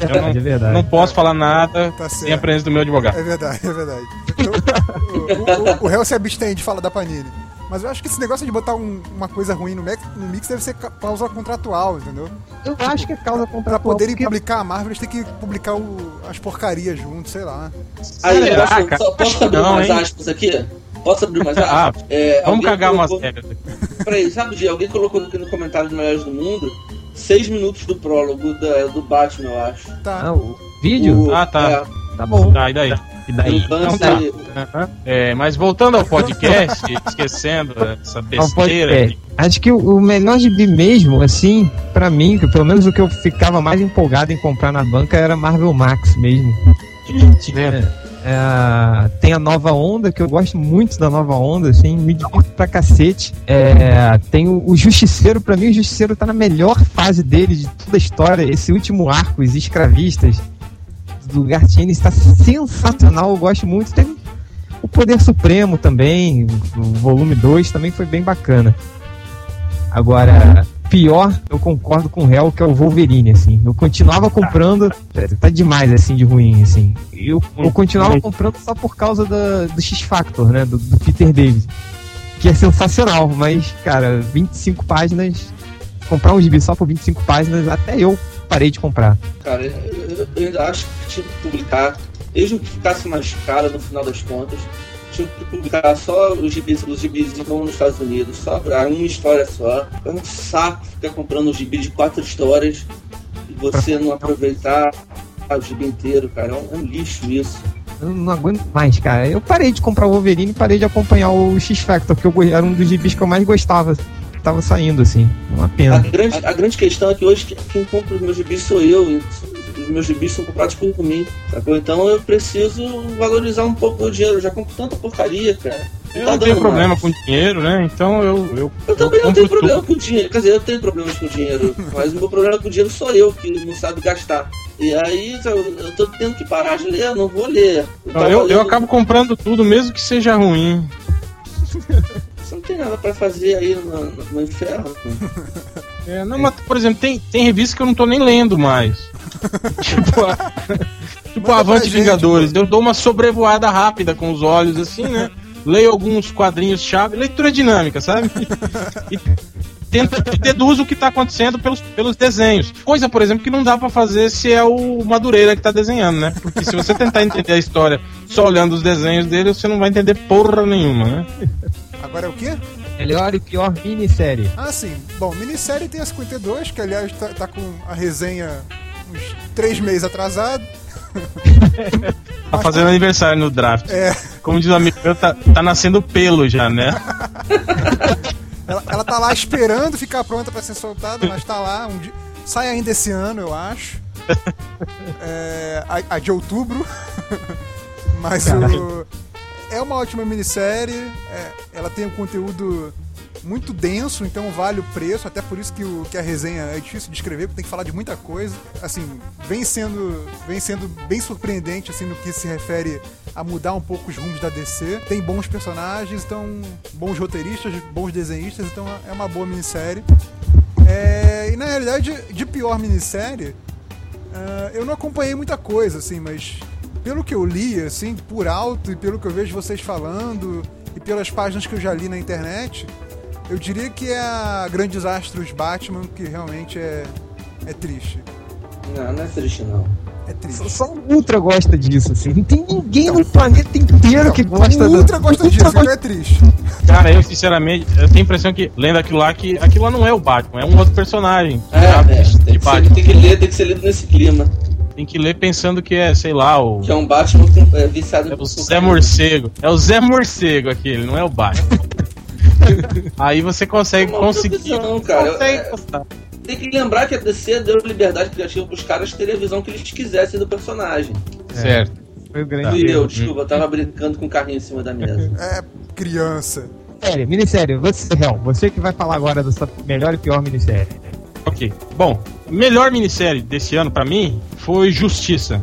É verdade, é verdade. Não posso falar nada Tá sem a presença do meu advogado. É verdade, é verdade. Então, o, o, o réu se abstém de falar da Panini. Mas eu acho que esse negócio de botar um- uma coisa ruim no, mix- no mix deve ser ca- cláusula contratual, entendeu? Eu acho que é causa Pra contratual. poderem porque- publicar a Marvel, eles têm que publicar o- as porcarias junto, sei lá. Aí, Será, posso, cara? só posso abrir Não, umas hein? aspas aqui? Posso abrir umas Ah, aspas? É, Vamos cagar umas colocou- regras aqui. Peraí, sabe, alguém colocou aqui no comentário do Melhores do Mundo seis minutos do prólogo da- do Batman, eu acho. Tá. Ah, o vídeo? O- Ah, tá. é, Tá bom. Tá, e daí? E daí? o lance- Então tá. Aham. É, mas voltando ao podcast, esquecendo essa besteira. podcast. Acho que o, melhor gibi mesmo, assim, pra mim, que pelo menos o que eu ficava mais empolgado em comprar na banca era Marvel Max mesmo. É. É, tem a nova onda, que eu gosto muito da nova onda, assim, me divirto pra cacete. É, tem o, o Justiceiro, pra mim o Justiceiro tá na melhor fase dele de toda a história. Esse último arco, os escravistas do Gartini está sensacional, eu gosto muito. Tem o Poder Supremo também, o volume 2 também foi bem bacana. Agora, pior, eu concordo com o réu, que é o Wolverine, assim. Eu continuava comprando, tá demais, assim, de ruim, assim. Eu, eu continuava comprando só por causa da- do X-Factor, né, do, do Peter David. Que é sensacional, mas, cara, 25 páginas, comprar um gibi só por 25 páginas, até eu parei de comprar. Cara, eu, eu- eu acho que tinha que publicar, mesmo que ficasse mais caro no final das contas, tinha que publicar só os gibis, os gibis vão nos Estados Unidos, só pra uma história só. É um saco ficar comprando um gibi de quatro histórias e você não aproveitar o gibi inteiro, cara. É um, é lixo isso. Eu não aguento mais, cara. Eu parei de comprar o Wolverine e parei de acompanhar o X-Factor, que eu, era um dos gibis que eu mais gostava. Que Tava saindo, assim. Uma A pena. grande, a grande questão é que hoje quem- compra os meus gibis sou eu. e Os meus gibis são comprados por mim, sacou? Então eu preciso valorizar um pouco o dinheiro. Eu já compro tanta porcaria, cara. Eu Tá não tenho problema mais. com dinheiro, né? Então eu. Eu, Eu também não compro tenho tudo. problema com dinheiro. Quer dizer, eu tenho problemas com dinheiro. Mas o meu problema com dinheiro sou eu, que não sabe gastar. E aí eu, eu tô tendo que parar de ler, eu não vou ler. Não, eu, eu lendo- acabo comprando tudo, mesmo que seja ruim. Você não tem nada pra fazer aí no, no- no inferno. É, não, mas, por exemplo, tem, tem revistas que eu não tô nem lendo mais. tipo, a, tipo Manda Avante gente, Vingadores. Eu dou uma sobrevoada rápida com os olhos, assim, né? Leio alguns quadrinhos-chave, leitura dinâmica, sabe? E tento, deduzo o que tá acontecendo pelos, pelos desenhos. Coisa, por exemplo, que não dá pra fazer se é o Madureira que tá desenhando, né? Porque se você tentar entender a história só olhando os desenhos dele, você não vai entender porra nenhuma, né? Agora é o quê? Melhor e pior minissérie. Ah, sim. Bom, minissérie tem a 52, que aliás tá, tá com a resenha uns três meses atrasado. Tá fazendo aniversário no draft. É. Como diz o amigo meu, tá, tá nascendo pelo já, né? Ela, ela tá lá esperando ficar pronta pra ser soltada, mas tá lá. Um dia, Sai ainda esse ano, eu acho. É, a, a de outubro. Mas o, é uma ótima minissérie. é, ela tem um conteúdo muito denso, então vale o preço. Até por isso que, o, que a resenha é difícil de escrever, porque tem que falar de muita coisa. Assim, vem sendo, vem sendo bem surpreendente assim no que se refere a mudar um pouco os rumos da DC. Tem bons personagens, então bons roteiristas, bons desenhistas, então é uma boa minissérie. É, e na realidade, de pior minissérie, ah, eu não acompanhei muita coisa, assim, mas pelo que eu li, assim, por alto, e pelo que eu vejo vocês falando, e pelas páginas que eu já li na internet, eu diria que é a Grandes Astros Batman, que realmente é, é triste. Não, não é triste, não. É triste. Só, o Ultra gosta disso, assim. Não tem ninguém no planeta inteiro que gosta o Ultra do... gosta disso, então é triste. Cara, eu sinceramente, eu tenho a impressão que, lendo aquilo lá, que aquilo lá não é o Batman, é um outro personagem. É, é, de tem, que ser, tem que ler, tem que ser lido nesse clima. Tem que ler pensando que é, sei lá, o. Que é um Batman com- é, viciado É o Zé. Morcego. É o Zé Morcego aquele, não é o Batman. Aí você consegue É uma conseguir. profissão, cara. consegue É-. Tem que lembrar que a DC deu liberdade criativa pros caras terem a visão que eles quisessem do personagem. Certo. Foi o grande Fui eu, desculpa, eu tava brincando com o carrinho em cima da mesa. É criança. Sério, minissérie, você, Real, você que vai falar agora da sua melhor e pior minissérie. Ok. Bom, melhor minissérie desse ano pra mim foi Justiça.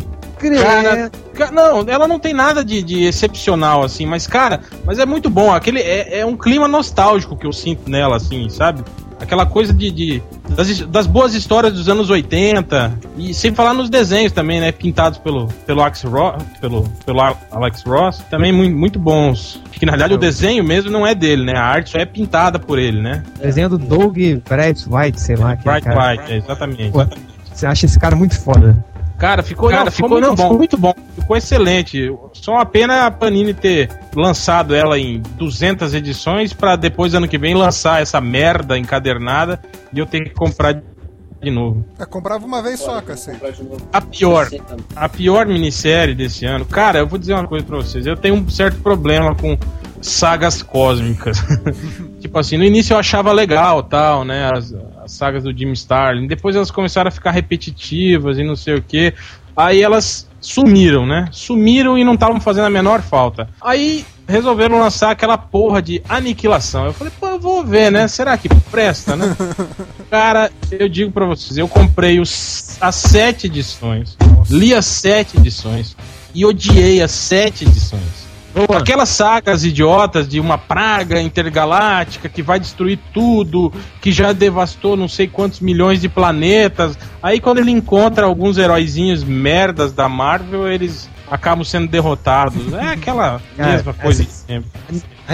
Cara, ca- não, ela não tem nada de, de excepcional, assim, mas, cara, mas é muito bom. Aquele é, é um clima nostálgico que eu sinto nela, assim, sabe? Aquela coisa de. de- das, das boas histórias dos anos 80. E sem falar nos desenhos também, né? Pintados pelo, pelo, Alex, Ross, pelo, pelo Al- Alex Ross. Também muito, muito bons. Que na verdade o desenho mesmo não é dele, né? A arte só é pintada por ele, né? Desenho do Doug Bright White, sei lá. aquele Bright cara. White, é, exatamente. Pô, Você acha esse cara muito foda. Cara, ficou, Cara, não, ficou, ficou muito muito bom, muito bom. Ficou excelente. Só uma pena a Panini ter lançado ela em 200 edições pra depois ano que vem lançar essa merda encadernada e eu ter que comprar de novo. É, comprava uma vez só, cacete. A pior, a pior minissérie desse ano. Cara, eu vou dizer uma coisa pra vocês. Eu tenho um certo problema com sagas cósmicas. tipo assim, no início eu achava legal, tal, né? As, as sagas do Jim Starlin. Depois elas começaram a ficar repetitivas e não sei o que. Aí elas sumiram, né? Sumiram e não estavam fazendo a menor falta. Aí resolveram lançar aquela porra de aniquilação. Eu falei, pô, eu vou ver, né? Será que presta, né? Cara, eu digo pra vocês, eu comprei os, as sete edições, li as sete edições e odiei as sete edições. Aquelas sagas idiotas de uma praga intergaláctica que vai destruir tudo, que já devastou não sei quantos milhões de planetas. Aí quando ele encontra alguns heróizinhos merdas da Marvel, eles acabam sendo derrotados. É aquela mesma coisa de sempre.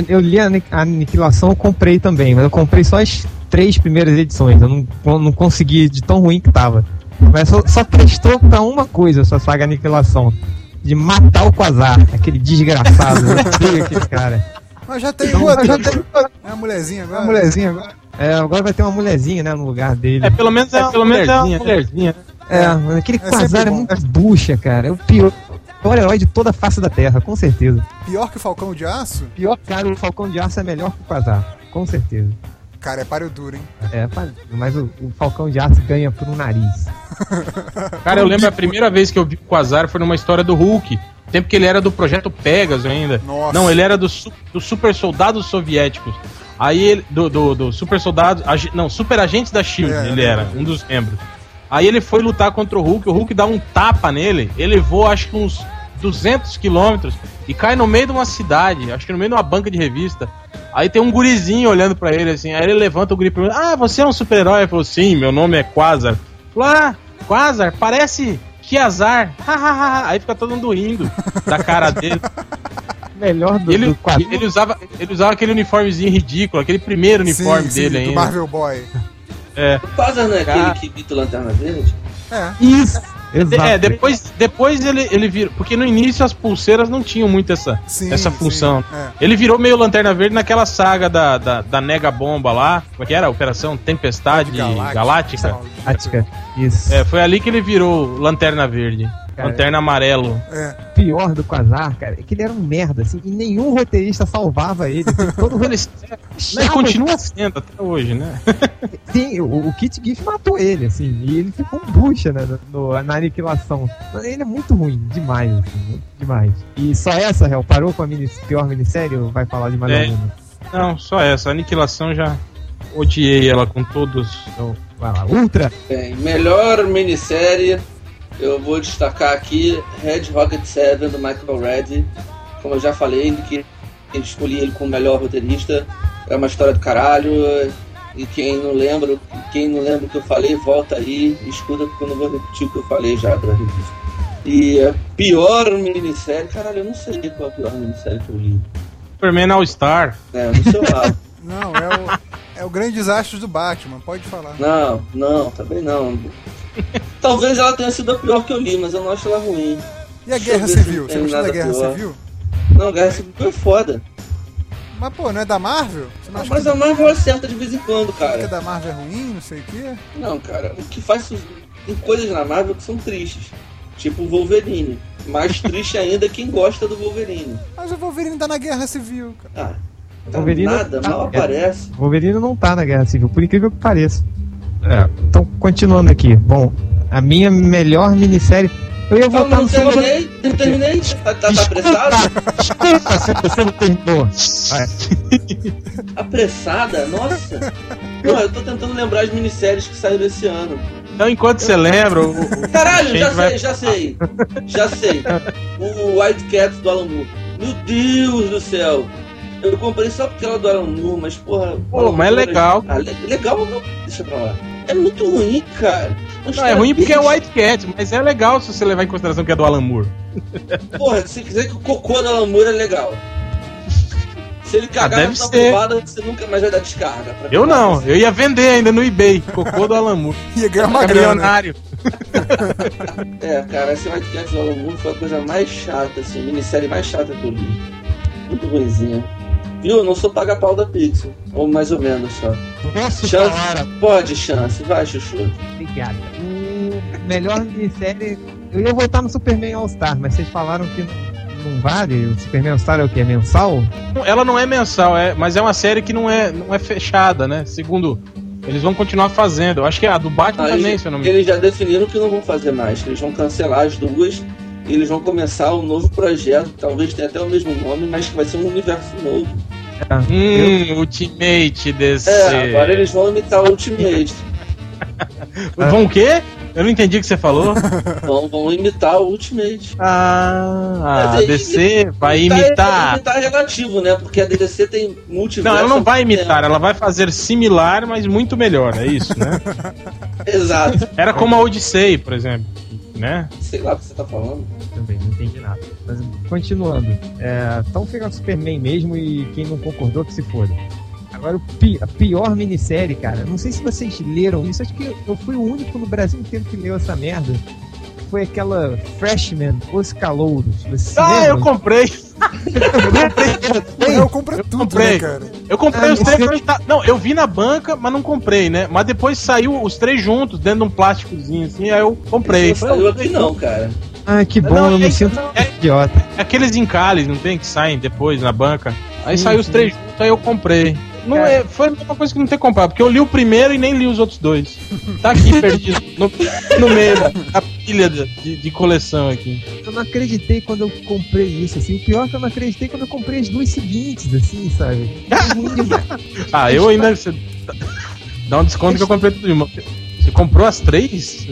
Eu li a Ani- a Aniquilação, eu comprei também, mas eu comprei só as três primeiras edições. Eu não, eu não consegui, de tão ruim que tava. Mas só, só prestou pra uma coisa essa saga Aniquilação: de matar o Quasar, aquele desgraçado. eu odeio aquele cara. Mas já tem outra. já tem- É a mulherzinha agora. A mulherzinha agora. É, agora vai ter uma mulherzinha, né, no lugar dele. É, pelo menos é, pelo menos é uma mulherzinha. É, mas aquele É Quasar é muito bucha, cara. É o pior, pior herói de toda a face da Terra, com certeza. Pior que o Falcão de Aço? Pior cara, o Falcão de Aço é melhor que o Quasar, com certeza. Cara, é páreo duro, hein? É, mas o, o Falcão de Aço ganha por um nariz. Cara, eu lembro a primeira vez que eu vi o Quasar foi numa história do Hulk. Tempo que ele era do projeto Pegasus ainda. Nossa. Não, ele era dos su- dos super soldados soviéticos. Aí ele. Do, do, do super soldado. agi- Não, super agentes da Shield, É, ele era, um dos membros. Aí ele foi lutar contra o Hulk, o Hulk dá um tapa nele, ele voa acho que uns 200 quilômetros e cai no meio de uma cidade, acho que no meio de uma banca de revista. Aí tem um gurizinho olhando pra ele assim, aí ele levanta o guri e pergunta: Ah, você é um super-herói? Ele falou: Sim, meu nome é Quasar. Falou: Ah, Quasar, parece que azar. aí fica todo mundo rindo da cara dele. Melhor do, ele, do ele, usava, ele usava aquele uniformezinho ridículo, aquele primeiro uniforme sim, dele sim, do ainda. Marvel Boy. É. O Quasar não é aquele que imita o Lanterna Verde? É. Isso! Exato. É, depois, depois ele, ele virou. Porque no início as pulseiras não tinham muito essa, Sim, essa sim, função. é. Ele virou meio lanterna verde naquela saga da, da, da Nega Bomba lá. Como é que era? Operação Tempestade Galáctica. Galáctica. Tática. Isso. É, foi ali que ele virou lanterna verde. Cara, Lanterna amarelo. É. pior do Quasar, cara, é que ele era um merda, assim, e nenhum roteirista salvava ele. assim, todo Ele, roteirista ele continua sendo até hoje, né? Sim, o, o Kit Giff matou ele, assim, e ele ficou um bucha né, no- na aniquilação. Ele é muito ruim, demais, assim, muito demais. E só essa, Hel, parou com a mini, pior minissérie ou vai falar de mais É. alguma? Não, só essa. A aniquilação já odiei ela com todos. Então, vai lá, Ultra! Bem, melhor minissérie, eu vou destacar aqui Red Rocket 7 do Michael Reddy. Como eu já falei, que eu escolhi ele como melhor roteirista. É uma história do caralho. E quem não lembra, quem não lembra o que eu falei, volta aí e escuta porque eu não vou repetir o que eu falei já. E a pior minissérie, caralho, eu não sei qual é a pior minissérie que eu li. Superman All Star. É, no seu lado. Não, é o, é o grande desastre do Batman, pode falar. Não, não, também não. Talvez ela tenha sido a pior que eu li, mas eu não acho ela ruim. E a Deixa Guerra Civil? Você gostou da Guerra pior. Civil? Não, Guerra Civil é foda. Mas, pô, não é da Marvel? Acha Mas que, a Marvel acerta de vez em quando, cara. da Marvel é ruim, não sei o quê? Não, cara, o que faz. Tem coisas na Marvel que são tristes. Tipo o Wolverine. Mais triste ainda quem gosta do Wolverine. Mas o Wolverine tá na Guerra Civil, cara. Ah, tá Wolverine nada, tá- mal aparece. Wolverine não tá na Guerra Civil, por incrível que pareça. É, então, continuando aqui. Bom, a minha melhor minissérie. Eu ia votar não no seu. terminei, não terminei. Tá, tá, tá apressado? Desculpa se você não terminou. Apressada? Nossa. Não, eu tô tentando lembrar as minisséries que saíram esse ano. Então, enquanto você lembra, o, o- Caralho, já gente vai- sei, já sei. Já sei. O White Cat do Alan Moore. Meu Deus do céu. Eu comprei só porque ela é do Alan Moore, mas porra. Pô, mas é legal. Ah, le- legal, não. Deixa pra lá. É muito ruim, cara. Não, é ruim porque é White Cat, mas é legal se você levar em consideração que é do Alan Moore. Porra, se quiser que o cocô do Alan Moore é legal. Se ele cagar Ah, deve na bombada, você nunca mais vai dar descarga. pra Eu não, assim. eu ia vender ainda no eBay. Cocô do Alan Moore. Ia ganhar uma grana. milionário. É, cara, esse White Cat do Alan Moore foi a coisa mais chata, assim, minissérie mais chata que eu li. Muito ruimzinha. Viu? Eu não sou paga-pau da Pixel. Ou mais ou menos só. Posso Chance. falar? Pode, chance. Vai, Chuchu. Obrigado. O melhor minissérie. Eu ia votar no Superman All-Star, mas vocês falaram que não, vale. O Superman All-Star é o que? É mensal? Ela não é mensal, é, mas é uma série que não é, não é fechada, né? Segundo, eles vão continuar fazendo. Eu acho que a do Batman Aí, também, se eu não me engano. eles já definiram que não vão fazer mais. Eles vão cancelar as duas. E eles vão começar um novo projeto. Talvez tenha até o mesmo nome, mas que vai ser um universo novo. Hum, Ultimate desse. É, agora eles vão imitar o Ultimate. Vão o quê? Eu não entendi o que você falou. vão, vão imitar o Ultimate. Ah, Mas a DC vai Imitar é- imitar. Imitar é relativo, né? Porque a DC tem multiverso. Não, ela não vai muito imitar, ela vai fazer similar, mas muito melhor, é isso, né? Exato. Era como a Odyssey, por exemplo, né? Sei lá o que você tá falando. Também, não entendi nada. Mas continuando. É, então fica Superman mesmo e quem não concordou que se foda. Agora, pi- a pior minissérie, cara, não sei se vocês leram isso, acho que eu fui o único no Brasil inteiro que leu essa merda. Foi aquela Freshman, Os Calouros. Vocês se Ah, eu lembram? comprei! Eu compro tudo, comprei. né, cara? Eu comprei Ah, os três. você- tá- Não, eu vi na banca, mas não comprei, né? Mas depois saiu os três juntos, dentro de um plásticozinho assim, aí eu comprei. Não saiu aqui não, cara. Ah, que bom, Não, eu me é- sinto é- idiota. É Aqueles encalhes, não tem? Que saem depois na banca. Aí Sim, saiu os três juntos, aí eu comprei. Não é, foi a mesma coisa que não ter comprado, porque eu li o primeiro e nem li os outros dois. Tá aqui perdido, no, no meio da pilha de, de coleção aqui. Eu não acreditei quando eu comprei isso, assim. O pior é que eu não acreditei quando eu comprei as duas seguintes, assim, sabe? Ah, eu ainda. Dá um desconto que eu comprei tudo de uma. Você comprou as três?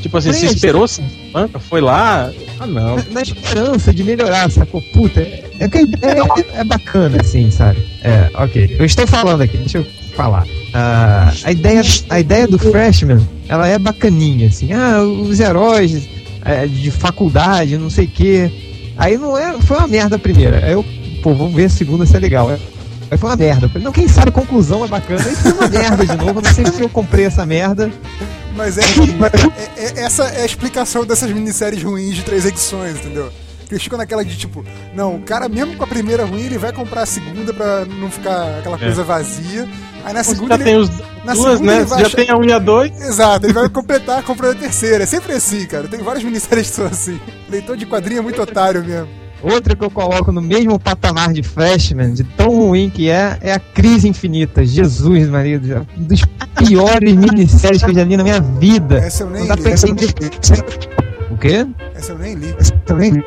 Tipo assim, você esperou banca, foi lá. Ah, não. na, na esperança de melhorar, sacou? Puta, é, é, que a ideia é, é bacana, assim, sabe? É, ok. Eu estou falando aqui, deixa eu falar. Ah, a, ideia, a ideia do Freshman, ela é bacaninha, assim. Ah, os heróis é, de faculdade, não sei o quê. Aí não é, foi uma merda a primeira. Aí eu, pô, vamos ver a segunda se é legal. Aí foi uma merda. Eu falei, não, quem sabe a conclusão é bacana. Aí foi uma merda de novo. Eu não sei se eu comprei essa merda. Mas é, é- é- essa é a explicação dessas minisséries ruins de três edições, entendeu? Que eles ficam naquela de tipo, não, o cara mesmo com a primeira ruim, ele vai comprar a segunda pra não ficar aquela coisa vazia. Aí na segunda já ele, tem os na duas, segunda né? já achar- tem a 1 e a 2. Exato, ele vai completar comprando a terceira. É sempre assim, cara. Tem várias minisséries que são assim. Leitor de quadrinho é muito otário mesmo. Outra que eu coloco no mesmo patamar de Flashman, de tão ruim que é, é a Crise Infinita. Jesus, marido. Um dos piores minisséries que eu já li na minha vida. Essa eu nem Não dá li. pra entender. O quê? Essa eu nem li. Também.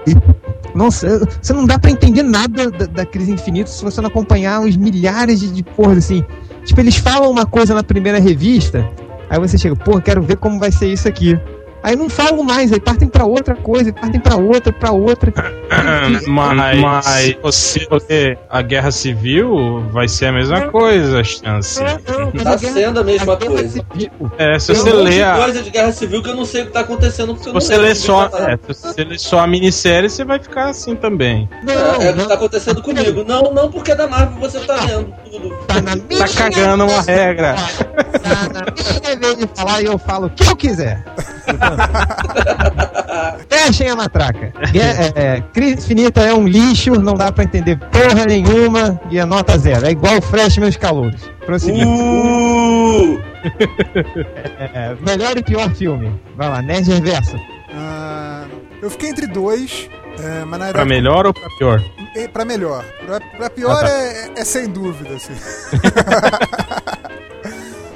Nossa, você não dá pra entender nada da, da Crise Infinita se você não acompanhar os milhares de, de porra assim. Tipo, eles falam uma coisa na primeira revista, aí você chega, pô, quero ver como vai ser isso aqui. Aí não falam mais, aí partem pra outra coisa, partem pra outra, pra outra. Mas, mas você, você- a guerra civil vai ser a mesma coisa, a chance. Tá sendo a mesma coisa. É, se Tem você um de a. coisa de guerra civil que eu não sei o que tá acontecendo porque não Você lê que só, tá é, se você lê só a minissérie, você vai ficar assim também. É, é o que tá acontecendo comigo. Não, não porque é da Marvel você tá lendo tudo. Tá na Tá cagando uma regra. Tá na minha vez de falar e eu falo o que eu quiser. Fechem a matraca. É, é, Crise Infinita é um lixo, não dá pra entender porra nenhuma e é nota zero. É igual o Freshman os calouros. Prosseguindo. Uh! É, melhor e pior filme. Vai lá, Nerd Reverso. Ah, eu fiquei entre dois, é, mas na Pra melhor ou pra pior? É, Pra melhor. Pra, pra pior Ah, tá. é, é sem dúvida, assim.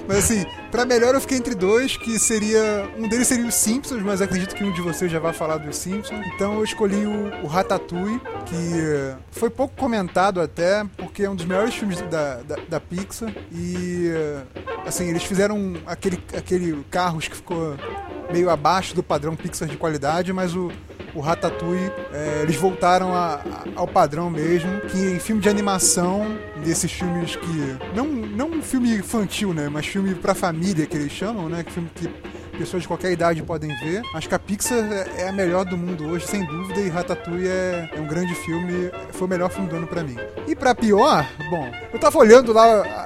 mas assim, pra melhor eu fiquei entre dois, que seria. Um deles seria os Simpsons, mas acredito que um de vocês já vai falar dos Simpsons. Então eu escolhi o, o Ratatouille, que eh, foi pouco comentado até, porque é um dos melhores filmes da, da, da Pixar. E eh, assim, eles fizeram aquele, aquele carros que ficou meio abaixo do padrão Pixar de qualidade, mas o, o Ratatouille, é, eles voltaram a- a- ao padrão mesmo, que em filme de animação, desses filmes que... Não, não um filme infantil, né, mas filme pra família, que eles chamam, né, que filme que pessoas de qualquer idade podem ver. Acho que a Pixar é é a melhor do mundo hoje, sem dúvida, e Ratatouille é, é um grande filme, foi o melhor filme do ano pra mim. E pra pior, bom, eu tava olhando lá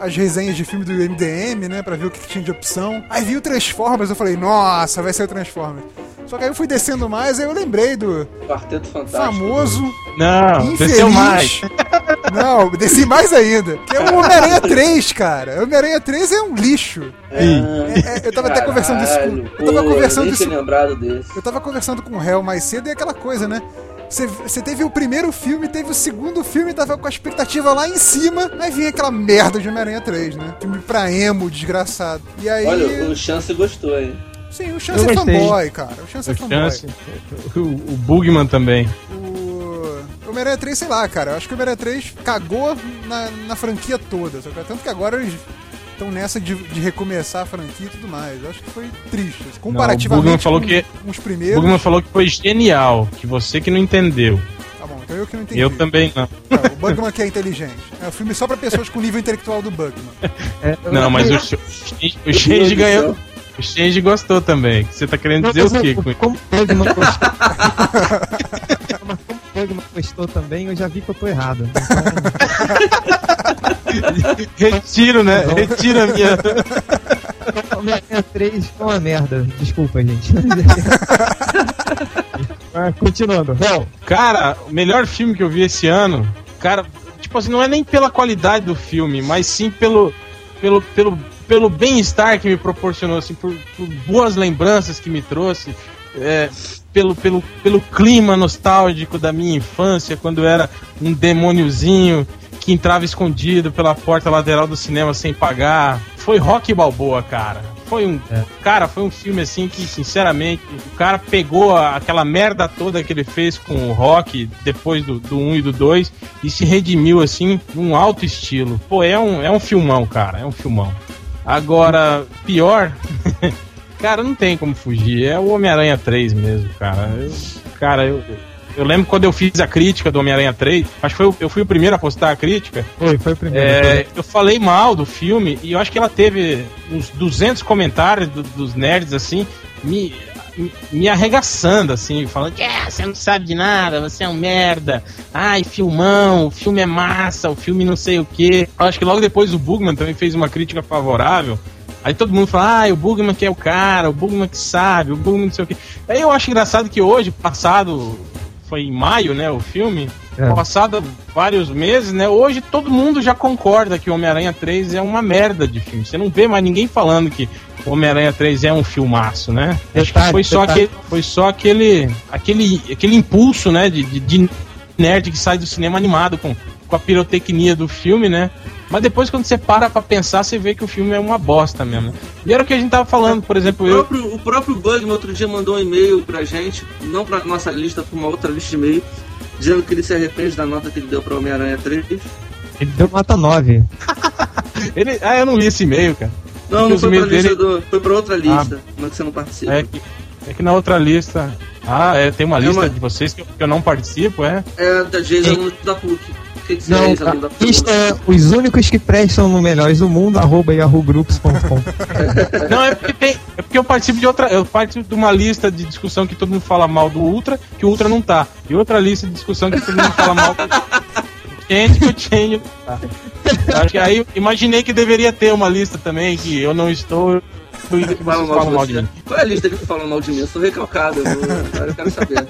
as resenhas de filme do MDM, né, pra ver o que, que tinha de opção. Aí vi o Transformers, eu falei, nossa, vai ser o Transformers. Só que aí eu fui descendo mais, aí eu lembrei do Quarteto Fantástico. famoso, Não, infeliz... desceu mais. Não, desci mais ainda. Que é o Homem-Aranha 3, cara. O Homem-Aranha 3 é um lixo. É, É, eu tava até conversando isso com- caralho, eu tava pô, conversando isso- tinha lembrado desse. Eu tava conversando com o réu mais cedo e é aquela coisa, né? Você- Você teve o primeiro filme, teve o segundo filme, tava com a expectativa lá em cima, aí vinha aquela merda de Homem-Aranha 3, né? Filme pra emo, desgraçado. E aí. Olha, o Chance gostou, hein? Sim, o Chance Eu é gostei. fanboy, cara. O Chance é O fanboy. chance. O, o Bugman também. O o Homem-Aranha 3, sei lá, cara. Eu acho que o Homem-Aranha 3 cagou na, na franquia toda. sabe? Tanto que agora eles estão nessa de, de recomeçar a franquia e tudo mais. Eu acho que foi triste. assim, Comparativamente Bugman falou com, que- com os O primeiros. Bugman falou que foi genial, que você que não entendeu. Tá bom, então eu que não entendi. Eu também não. É, o Bugman que é inteligente. É um filme só pra pessoas com nível intelectual do Bugman. Não, mas o, o Deus ganhou. O Shinji gostou também. Você tá querendo dizer o quê isso? Como o Bugman gostou. Mas como o Bugman gostou também, eu já vi que eu tô errado. Retiro, né? Não. Retiro a minha. Então, Homem-Aranha 3 foi uma merda. Desculpa, gente. Ah, Continuando. Bom, Cara, o melhor filme que eu vi esse ano, cara, tipo assim, não é nem pela qualidade do filme, mas sim pelo pelo pelo, pelo bem-estar que me proporcionou, assim, por, por boas lembranças que me trouxe, é, pelo, pelo, pelo clima nostálgico da minha infância, quando eu era um demôniozinho que entrava escondido pela porta lateral do cinema sem pagar. Foi Rock Balboa, cara. Foi um. Cara, foi um filme assim que, sinceramente, o cara pegou aquela merda toda que ele fez com o rock depois do, do 1 e do 2 e se redimiu assim num alto estilo. Pô, é um, é um filmão, cara. É um filmão. Agora, pior. cara, não tem como fugir. É o Homem-Aranha 3 mesmo, cara. Eu- cara, eu. Eu lembro quando eu fiz a crítica do Homem-Aranha 3, acho que foi, eu fui o primeiro a postar a crítica. foi, foi o primeiro. É, eu falei mal do filme e eu acho que ela teve uns 200 comentários do- dos nerds assim, me, me- arregaçando assim, falando que "Ah, você não sabe de nada, você é um merda. Ai, filmão, o filme é massa, o filme não sei o que. Acho que logo depois o Bugman também fez uma crítica favorável. Aí todo mundo fala, ah, o Bugman que é o cara, o Bugman que sabe, o Bugman não sei o que. Aí eu acho engraçado que hoje, passado foi em maio, né, o filme. É. Passado vários meses, né? Hoje todo mundo já concorda que o Homem-Aranha 3 é uma merda de filme. Você não vê mais ninguém falando que o Homem-Aranha 3 é um filmaço, né? Acho que Detalhe, foi só, detalhe. aquele, foi só aquele, aquele, aquele impulso, né? De, de, de nerd que sai do cinema animado com, com a pirotecnia do filme, né? Mas depois, quando você para pra pensar, você vê que o filme é uma bosta mesmo. E era o que a gente tava falando, por exemplo, O eu. próprio, o próprio Bugman outro dia mandou um e-mail pra gente, não pra nossa lista, pra uma outra lista de e-mail, dizendo que ele se arrepende da nota que ele deu pra Homem-Aranha 3. Ele deu nota 9. Ele, ah, eu não li esse e-mail, cara. Não, não foi pra, dele- do, foi pra outra lista, mas que você não participa. É que, é que na outra lista. Ah, é, tem uma É lista uma- de vocês que eu, que eu não participo, é? É, da Geisa aluno da PUC. Que, é, Não, lista é os únicos que prestam no Melhores do Mundo, arroba yahoogroups.com. Não, é porque tem. É porque eu participo de outra. Eu participo de uma lista de discussão que todo mundo fala mal do Ultra, que o Ultra não tá. E outra lista de discussão que todo mundo fala mal do Change, que Change não tá. Acho que aí eu imaginei que deveria ter uma lista também, que eu não estou. Que Fala vocês mal falam mal de mim. Qual é a lista que fala mal de mim? Eu sou recalcado, eu, vou- eu quero saber.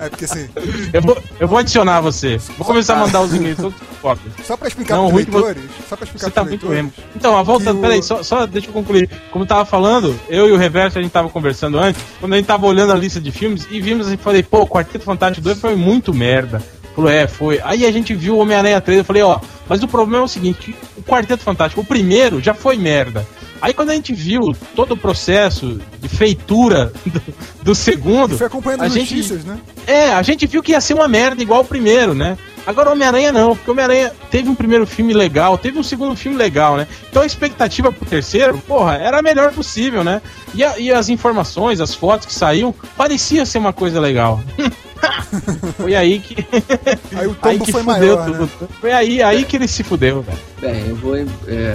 É porque assim, Eu vou, eu vou adicionar você. Vou começar a mandar os e-mails todos cópias. só pra explicar Não, pros ruim que você- leitores, só pra explicar Você tá pros muito leitores, emo. Então, a volta, o- peraí, só, só deixa eu concluir. Como eu tava falando, eu e o Reverso, a gente tava conversando antes, quando a gente tava olhando a lista de filmes e vimos e falei, pô, o Quarteto Fantástico 2 foi muito merda. Falou, é, foi. Aí a gente viu o Homem-Aranha 3, eu falei, ó, mas o problema é o seguinte, o Quarteto Fantástico, o primeiro já foi merda. Aí quando a gente viu todo o processo de feitura do, do segundo, E foi acompanhando a as gente, notícias, né? é, a gente viu que ia ser uma merda igual o primeiro, né? Agora o Homem-Aranha não, porque Homem-Aranha teve um primeiro filme legal, teve um segundo filme legal, né? Então a expectativa pro terceiro, porra, era a melhor possível, né? E, a- e as informações, as fotos que saíam, parecia ser uma coisa legal. foi aí que. Aí o aí tombo que foi fudeu maior, né? tudo. Foi aí, aí que ele se fudeu, velho. Bem, eu vou. É,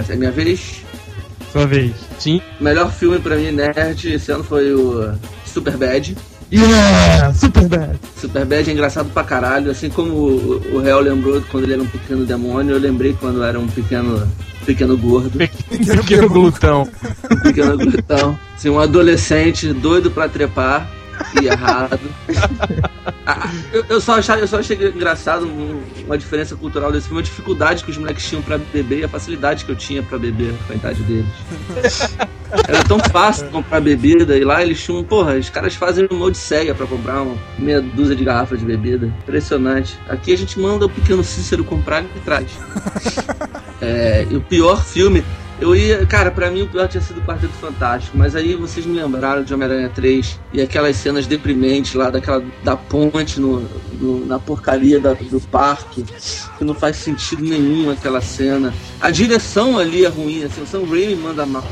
é minha vez. Sua vez. Sim. O melhor filme pra mim, nerd, esse ano foi o Superbad. Yeah! Super bad. Superbad é engraçado pra caralho, assim como o, Real lembrou quando ele era um pequeno demônio, eu lembrei quando eu era um pequeno, pequeno gordo, Pequeno glutão. um pequeno glutão, assim, um adolescente doido pra trepar errado. Ah, eu, eu só achava, eu só achei engraçado um- uma diferença cultural desse filme, a dificuldade que os moleques tinham pra beber e a facilidade que eu tinha pra beber com a idade deles. Era tão fácil comprar bebida e lá eles tinham, porra, os caras fazem uma odisseia pra comprar uma meia dúzia de garrafas de bebida. Impressionante. Aqui a gente manda o pequeno Cícero comprar e traz. É, e o pior filme, eu ia. Cara, pra mim o pior tinha sido o Quarteto Fantástico, mas aí vocês me lembraram de Homem-Aranha 3 e aquelas cenas deprimentes lá daquela da ponte no, no- na porcaria da- do parque, que não faz sentido nenhum aquela cena. A direção ali é ruim, assim, o Sam Raimi manda mal.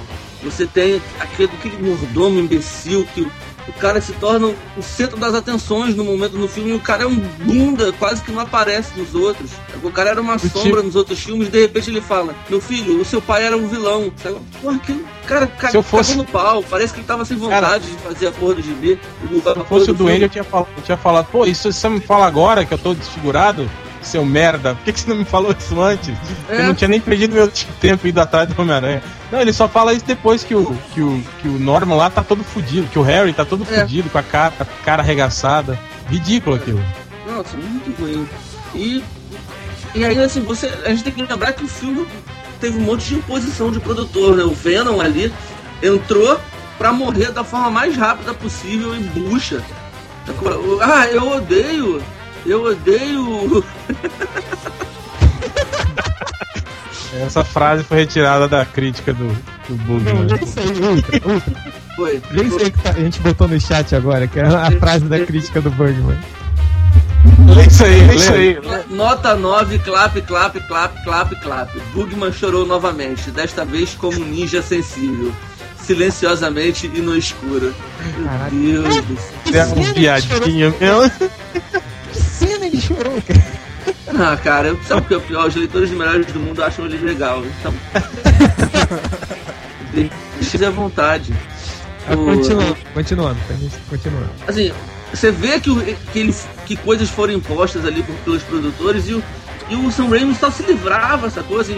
Você tem aquele, aquele mordomo imbecil que o, o cara se torna o centro das atenções no momento no filme e o cara é um bunda, quase que não aparece nos outros. O cara era uma tipo- sombra nos outros filmes, de repente ele fala: Meu filho, o seu pai era um vilão. Sabe? Porra, aquilo, cara, eu fosse- no pau, parece que ele tava sem vontade Cara, de fazer a porra do gibi. Se fosse o Duende, eu tinha, falado, eu tinha falado, pô, isso você me fala agora que eu tô desfigurado, seu merda, por que, que você não me falou isso antes? É. Eu não tinha nem perdido meu tempo indo atrás do Homem-Aranha. Não, ele só fala isso depois que o, que o, que o Norman lá tá todo fudido, que o Harry tá todo É. fudido, com a cara, a cara arregaçada. Ridículo aquilo. Nossa, muito ruim. E, e aí, assim, você, a gente tem que lembrar que o filme teve um monte de imposição de produtor, né? O Venom ali entrou pra morrer da forma mais rápida possível e bucha. Ah, eu odeio, eu odeio. Essa frase foi retirada da crítica do, do Bugman. Nem sei. Foi. Nem sei que tá- a gente botou no chat agora, que é a frase da crítica do Bugman. É isso aí, é isso aí. Nota 9, clap, clap, clap, clap, clap. Bugman chorou novamente, desta vez como um ninja sensível. Silenciosamente e no escuro. Caralho. Meu Deus do céu. É um piadinha mesmo. Ele chorou, cara. Ah, cara, sabe o que é o pior? Os leitores de melhores do mundo acham ele legal. Então. Deixa à vontade. Ah, O- Continuando, continuando, continuando. Assim, você vê que, o- que, ele, que coisas foram impostas ali por- pelos produtores e o, e o Sam Raimi só se livrava, essa coisa.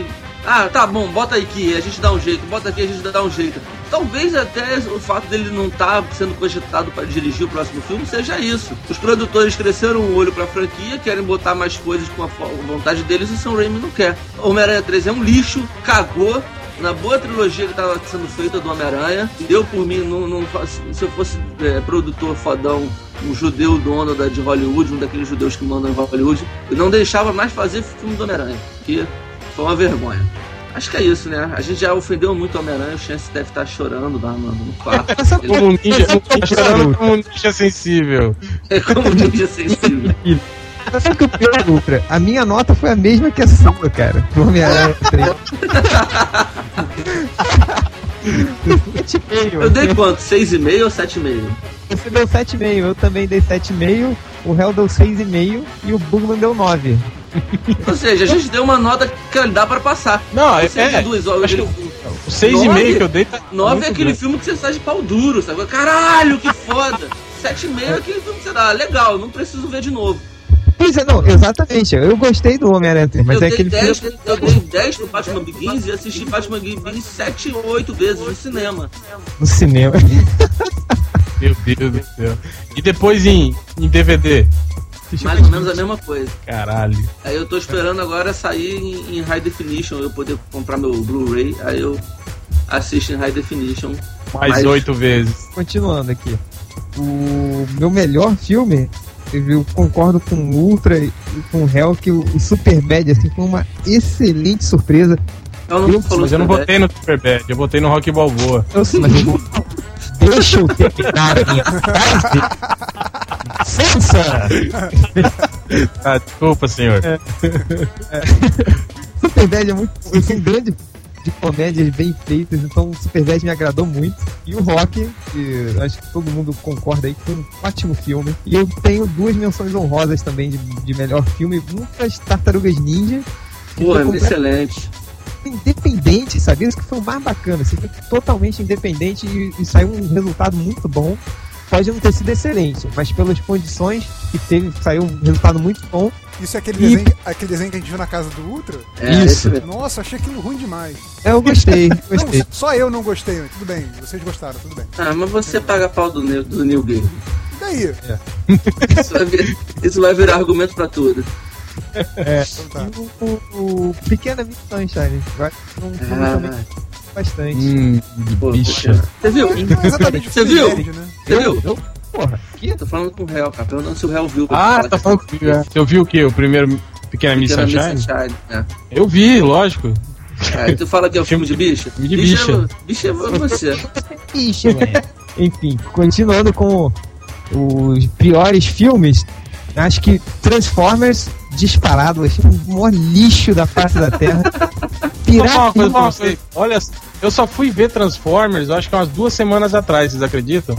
Ah, tá bom, bota aqui, a gente dá um jeito, bota aqui, a gente dá um jeito. Talvez até o fato dele não estar tá sendo cogitado para dirigir o próximo filme seja isso. Os produtores cresceram o olho pra franquia, querem botar mais coisas com a vontade deles e o Sam Raimi não quer. Homem-Aranha 3 é um lixo, cagou, na boa trilogia que estava sendo feita do Homem-Aranha. Eu, por mim, não, não se eu fosse é, produtor fodão, um judeu dono da, de Hollywood, um daqueles judeus que mandam em Hollywood, eu não deixava mais fazer filme do Homem-Aranha, que foi uma vergonha. Acho que é isso, né? A gente já ofendeu muito o Homem-Aranha, o Chance deve estar chorando lá no, no quarto. Ele... Como um ninja, chorando como um ninja sensível. É como um ninja sensível. Sabe que o pior, Ultra? A minha nota foi a mesma que a sua, cara. Do Homem-Aranha 3. eu dei quanto? 6,5 ou 7,5? Você deu 7,5, eu também dei 7,5, o Hell deu 6,5 e o Bugman deu 9. Ou seja, a gente deu uma nota que dá pra passar. Não, é. é duas, acho que o 6,5 que eu dei tá. 9 é aquele grande. filme que você sai de pau duro, sabe? Caralho, que foda! 7,5 é aquele filme que você dá, legal, não preciso ver de novo. Pois é, não, exatamente. Eu gostei do Homem-Aranha 3, mas eu é aquele 10, filme... Eu dei 10 pro Batman Begins e assisti Batman Begins 7 ou 8 vezes no cinema. No cinema. Meu Deus do céu. E depois em, em DVD? Mais ou menos a mesma coisa. Caralho. Aí eu tô esperando agora sair em, em High Definition, eu poder comprar meu Blu-ray, aí eu assisto em High Definition. Mais oito vezes. Continuando aqui. O meu melhor filme eu concordo com o Ultra e com o Hell que o, o Super Bad assim, foi uma excelente surpresa. Eu não eu, mas eu não votei no Super Bad, eu votei no Rock Balboa. Eu sei, mas eu Deixa eu terminar a minha frase. Ah, desculpa, senhor. É. É. Super Bad é muito. Assim, grande de comédias bem feitas, então o Superbad me agradou muito. E o Rock, que acho que todo mundo concorda aí, que foi um ótimo filme. E eu tenho duas menções honrosas também de, de melhor filme, muitas Tartarugas Ninja. Pô, é excelente independente, sabe? Isso que foi o mais bacana, assim, foi totalmente independente e, e, saiu um resultado muito bom. Pode não ter sido excelente, mas pelas condições que teve, saiu um resultado muito bom. Isso é aquele, e... desenho, aquele desenho que a gente viu na casa do Ultra? É, Isso. Nossa, achei aquilo ruim demais. É, eu gostei, gostei. Não, só eu não gostei, tudo bem. Vocês gostaram, tudo bem. Ah, mas você paga pau do, do New Game. E daí? É. Isso, vai vir, isso vai virar argumento pra tudo. É. Então tá. E o, o, o Pequena Miss Sunshine. Vai filme ah. também bastante. Hum, bicha. Você viu? Você viu? Você viu? Porra, que? Tô falando com o Réu, cara. Perguntando se o Réu viu. Ah, tá falando com o Você viu o que? O primeiro Pequena Miss Sunshine? Sunshine é. Eu vi, lógico. Aí tu fala que é o filme de bicha? Filme de bicha. Bicha é, bicha é você. bicha, velho. Enfim, continuando com os piores filmes, acho que Transformers disparado, achei o maior lixo da face da Terra. Pirata. Olha, eu só fui ver Transformers, acho que umas duas semanas atrás, vocês acreditam?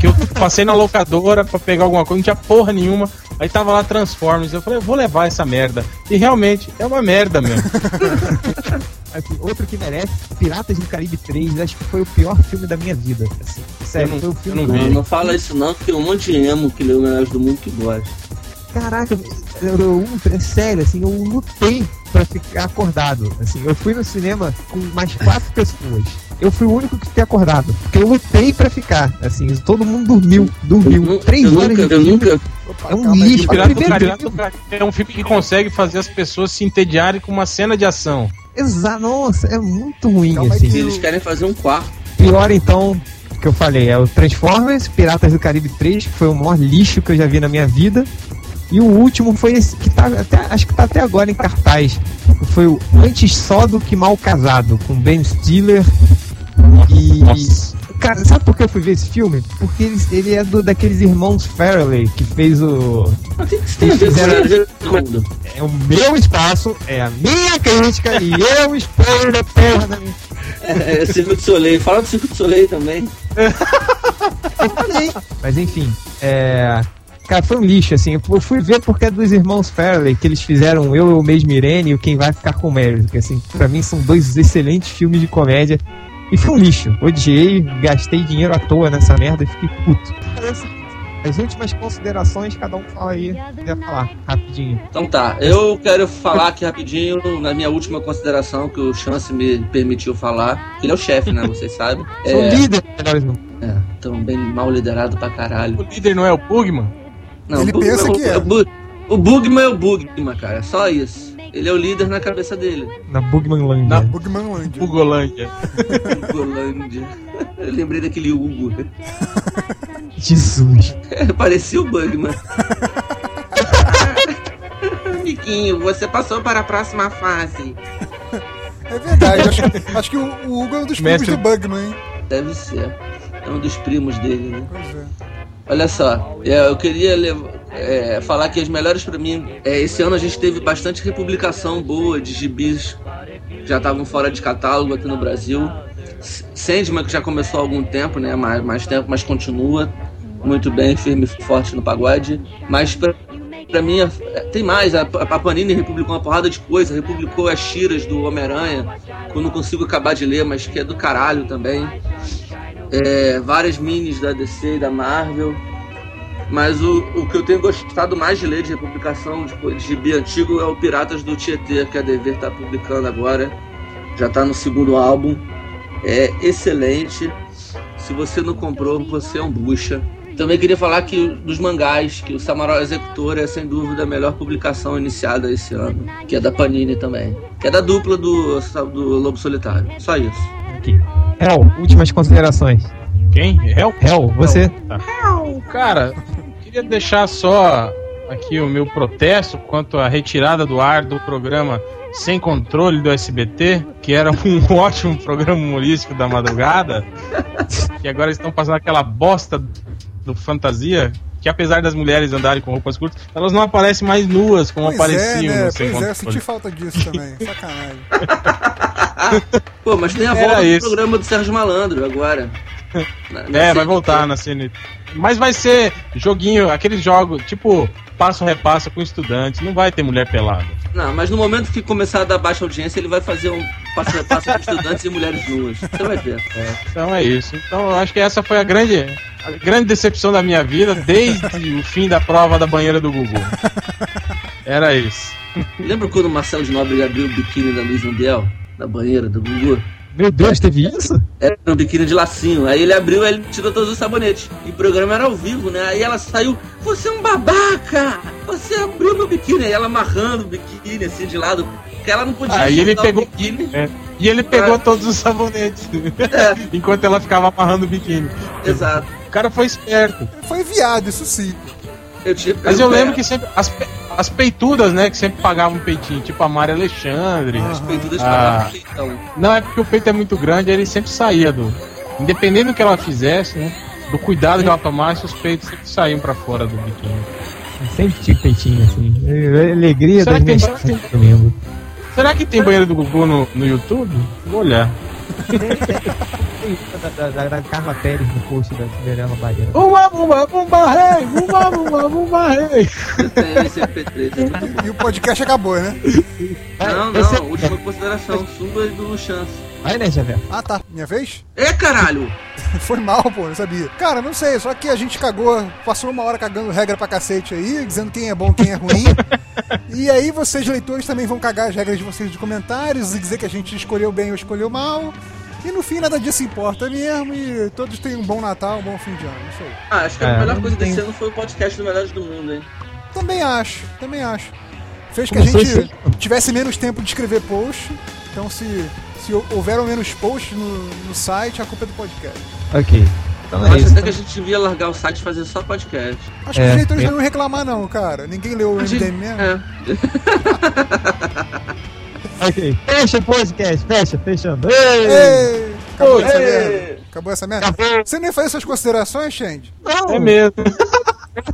Que eu passei na locadora pra pegar alguma coisa, não tinha porra nenhuma. Aí tava lá Transformers, eu falei, eu vou levar essa merda. E realmente, é uma merda mesmo. Assim, outro que merece, Piratas do Caribe 3, acho que foi o pior filme da minha vida. Assim, sério, não, foi o filme. Não, não, não, fala isso não, que tem um monte de emo que leu melhores do mundo que gosta. Caraca, eu, eu, é sério, assim, eu lutei pra ficar acordado. Assim, eu fui no cinema com mais quatro pessoas. Eu fui o único que ter acordado. Porque eu lutei pra ficar. Assim, todo mundo dormiu. Dormiu. Eu, Três eu horas nunca, de filme. Nunca... É um lixo. É um filme que consegue fazer as pessoas se entediarem com uma cena de ação. Exato, nossa, é muito ruim. Calma assim. Eles querem fazer um quarto. Pior então, que eu falei, é o Transformers, Piratas do Caribe 3, que foi o maior lixo que eu já vi na minha vida. E o último foi esse que tá até, acho que tá até agora em cartaz. Foi o Antes Só do que Mal Casado, com Ben Stiller e. Nossa. Cara, sabe por que eu fui ver esse filme? Porque ele, ele é do, daqueles irmãos Farrelly que fez o. Eles fizeram... É o meu espaço, é a minha crítica e eu exponho da porra da minha. É, é Circo de Soleil, fala do Circo de Soleil também. Mas enfim, é. Cara, foi um lixo, assim. Eu fui ver porque é dos irmãos Fairley, que eles fizeram Eu, Eu Mesmo Irene e o Quem Vai Ficar com Mary. Que, assim, pra mim são dois excelentes filmes de comédia. E foi um lixo. Odiei, gastei dinheiro à toa nessa merda e fiquei puto. As últimas considerações, cada um fala aí, quiser falar, rapidinho. Então tá, eu quero falar aqui rapidinho, na minha última consideração, que o Chance me permitiu falar. Ele é o chefe, né? Vocês sabem. Sou É, líder mundo. é, tão bem mal liderado pra O caralho. líder não é o Bugman? Não, Ele Bugman pensa o- que é. O, o Bugman é o Bugman, cara. Só isso. Ele é o líder na cabeça dele. Na Bugmanlândia. Na- Bugmanlândia. Bugolândia. Golândia. Eu lembrei daquele Hugo. Jesus. Parecia o Bugman. Amiguinho, você passou para a próxima fase. É verdade, acho, que- acho que o, o Hugo é um dos primos Mestre- do Bugman, hein? Deve ser. É um dos primos dele, né? Pois é. Olha só, é, eu queria lev- é, falar que as melhores pra mim. é, esse ano a gente teve bastante republicação boa de gibis que já estavam fora de catálogo aqui no Brasil. Sandman, que já começou há algum tempo, né? Mais, mais tempo, mas continua muito bem, firme e forte no pagode. Mas pra, pra mim, é, tem mais. A, a Panini republicou uma porrada de coisa. Republicou as tiras do Homem-Aranha, que eu não consigo acabar de ler, mas que é do caralho também é, várias minis da DC e da Marvel. Mas o, o que eu tenho gostado mais de ler de republicação de, de gibi antigo é o Piratas do Tietê, que a Dever está publicando agora. Já está no segundo álbum. É excelente. Se você não comprou, você é um bucha. Também queria falar que dos mangás, que o Samurai Executor é sem dúvida a melhor publicação iniciada esse ano, que é da Panini também, que é da dupla do, do Lobo Solitário. Só isso. Hel, últimas considerações. Quem? Hel? Hel, você. Cara, queria deixar só aqui o meu protesto quanto à retirada do ar do programa Sem Controle do SBT, que era um ótimo programa humorístico da madrugada, que agora estão passando aquela bosta do fantasia. Que apesar das mulheres andarem com roupas curtas, elas não aparecem mais nuas como Pois é, apareciam né? no Sem Pois é, eu senti falta disso também. Sacanagem. Pô, mas tem a Era volta isso. do programa do Sérgio Malandro agora. Na- na É, vai voltar na CNT. Mas vai ser joguinho, aqueles jogos, tipo, passo repassa com estudante, não vai ter mulher pelada. Não, mas no momento que começar a dar baixa audiência, ele vai fazer um passo a passo com estudantes e mulheres nuas. Você vai ver. Então é isso. Então eu acho que essa foi a grande, a grande decepção da minha vida desde o fim da prova da banheira do Gugu. Era isso. Lembra quando o Marcelo de Nóbrega abriu o biquíni da Luiz Mundial? Na banheira do Gugu? Meu Deus, teve isso? Era um biquíni de lacinho. Aí ele abriu e ele tirou todos os sabonetes. E o programa era ao vivo, né? Aí ela saiu, você é um babaca! Você abriu meu biquíni. Aí ela amarrando o biquíni assim de lado. Porque ela não podia Aí ele soltar o pegou- biquíni. É. E ele pegou É. todos os sabonetes. É. Enquanto ela ficava amarrando o biquíni. Exato. O cara foi esperto. Foi viado, isso sim. Eu tinha Mas eu lembro que sempre. As, pe- as peitudas, né? Que sempre pagavam peitinho, tipo a Mari Alexandre. As peitudas Ah. pagavam peitão. Não, é porque o peito é muito grande, ele sempre saía do. Independente do que ela fizesse, né? Do cuidado que ela tomasse, os peitos sempre saíam pra fora do biquíni. Sempre tinha peitinho, assim. É, Alegria Será das que tem- minhas será que tem-. Será que tem banheiro do Gugu no, no YouTube? Vou olhar. Da, da, da, Carla Pérez no post da Cinderela Baiana. Bumba, bumba, bumba, rei! Bumba, bumba, bumba, rei! Tem esse MP3, é muito bom. E o podcast acabou, né? Não, não, última consideração, sua e do Chance. Vai, né, Javé? Ah, tá. Minha vez? É, caralho! Foi mal, pô, não sabia. Cara, não sei, só que a gente cagou, passou uma hora cagando regra pra cacete aí, dizendo quem é bom, quem é ruim. e aí vocês, leitores, também vão cagar as regras de vocês de comentários e dizer que a gente escolheu bem ou escolheu mal. E no fim nada disso importa mesmo e todos tenham um bom Natal, um bom fim de ano, isso aí. Ah, acho que a É, melhor não coisa desse tem- ano foi o podcast do Melhores do Mundo, hein? Também acho, também acho. Fez que a gente esse tivesse menos tempo de escrever post, então se, se houveram menos posts no, no site, a culpa é do podcast. Ok. Então Eu é acho isso. até que a gente devia largar o site e fazer só podcast. Acho É, que os leitores é. não iam reclamar não, cara. Ninguém leu o gente- MDM mesmo. É. Ok. Fecha o podcast, fecha, fechando. Ei! Ei, acabou Ei. essa merda. Acabou essa merda. Acabou. Você nem faz suas considerações, Xande? Não, É mesmo.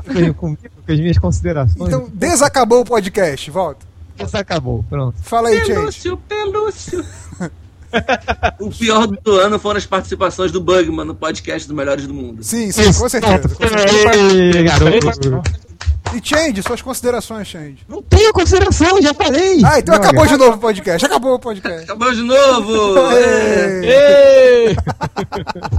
veio comigo com as minhas considerações. Então, desacabou o podcast. Volta. Isso acabou, pronto. Fala aí, Xande. Pelúcio, pelúcio. o pior do ano foram as participações do Bugman no podcast do Melhores do Mundo. Sim, sim, com certeza. com certeza. E Xande, suas considerações, Xande. Não tenho consideração, já falei. Ah, então Droga. acabou de novo o podcast. Acabou o podcast. Acabou de novo! É. Ei. Ei!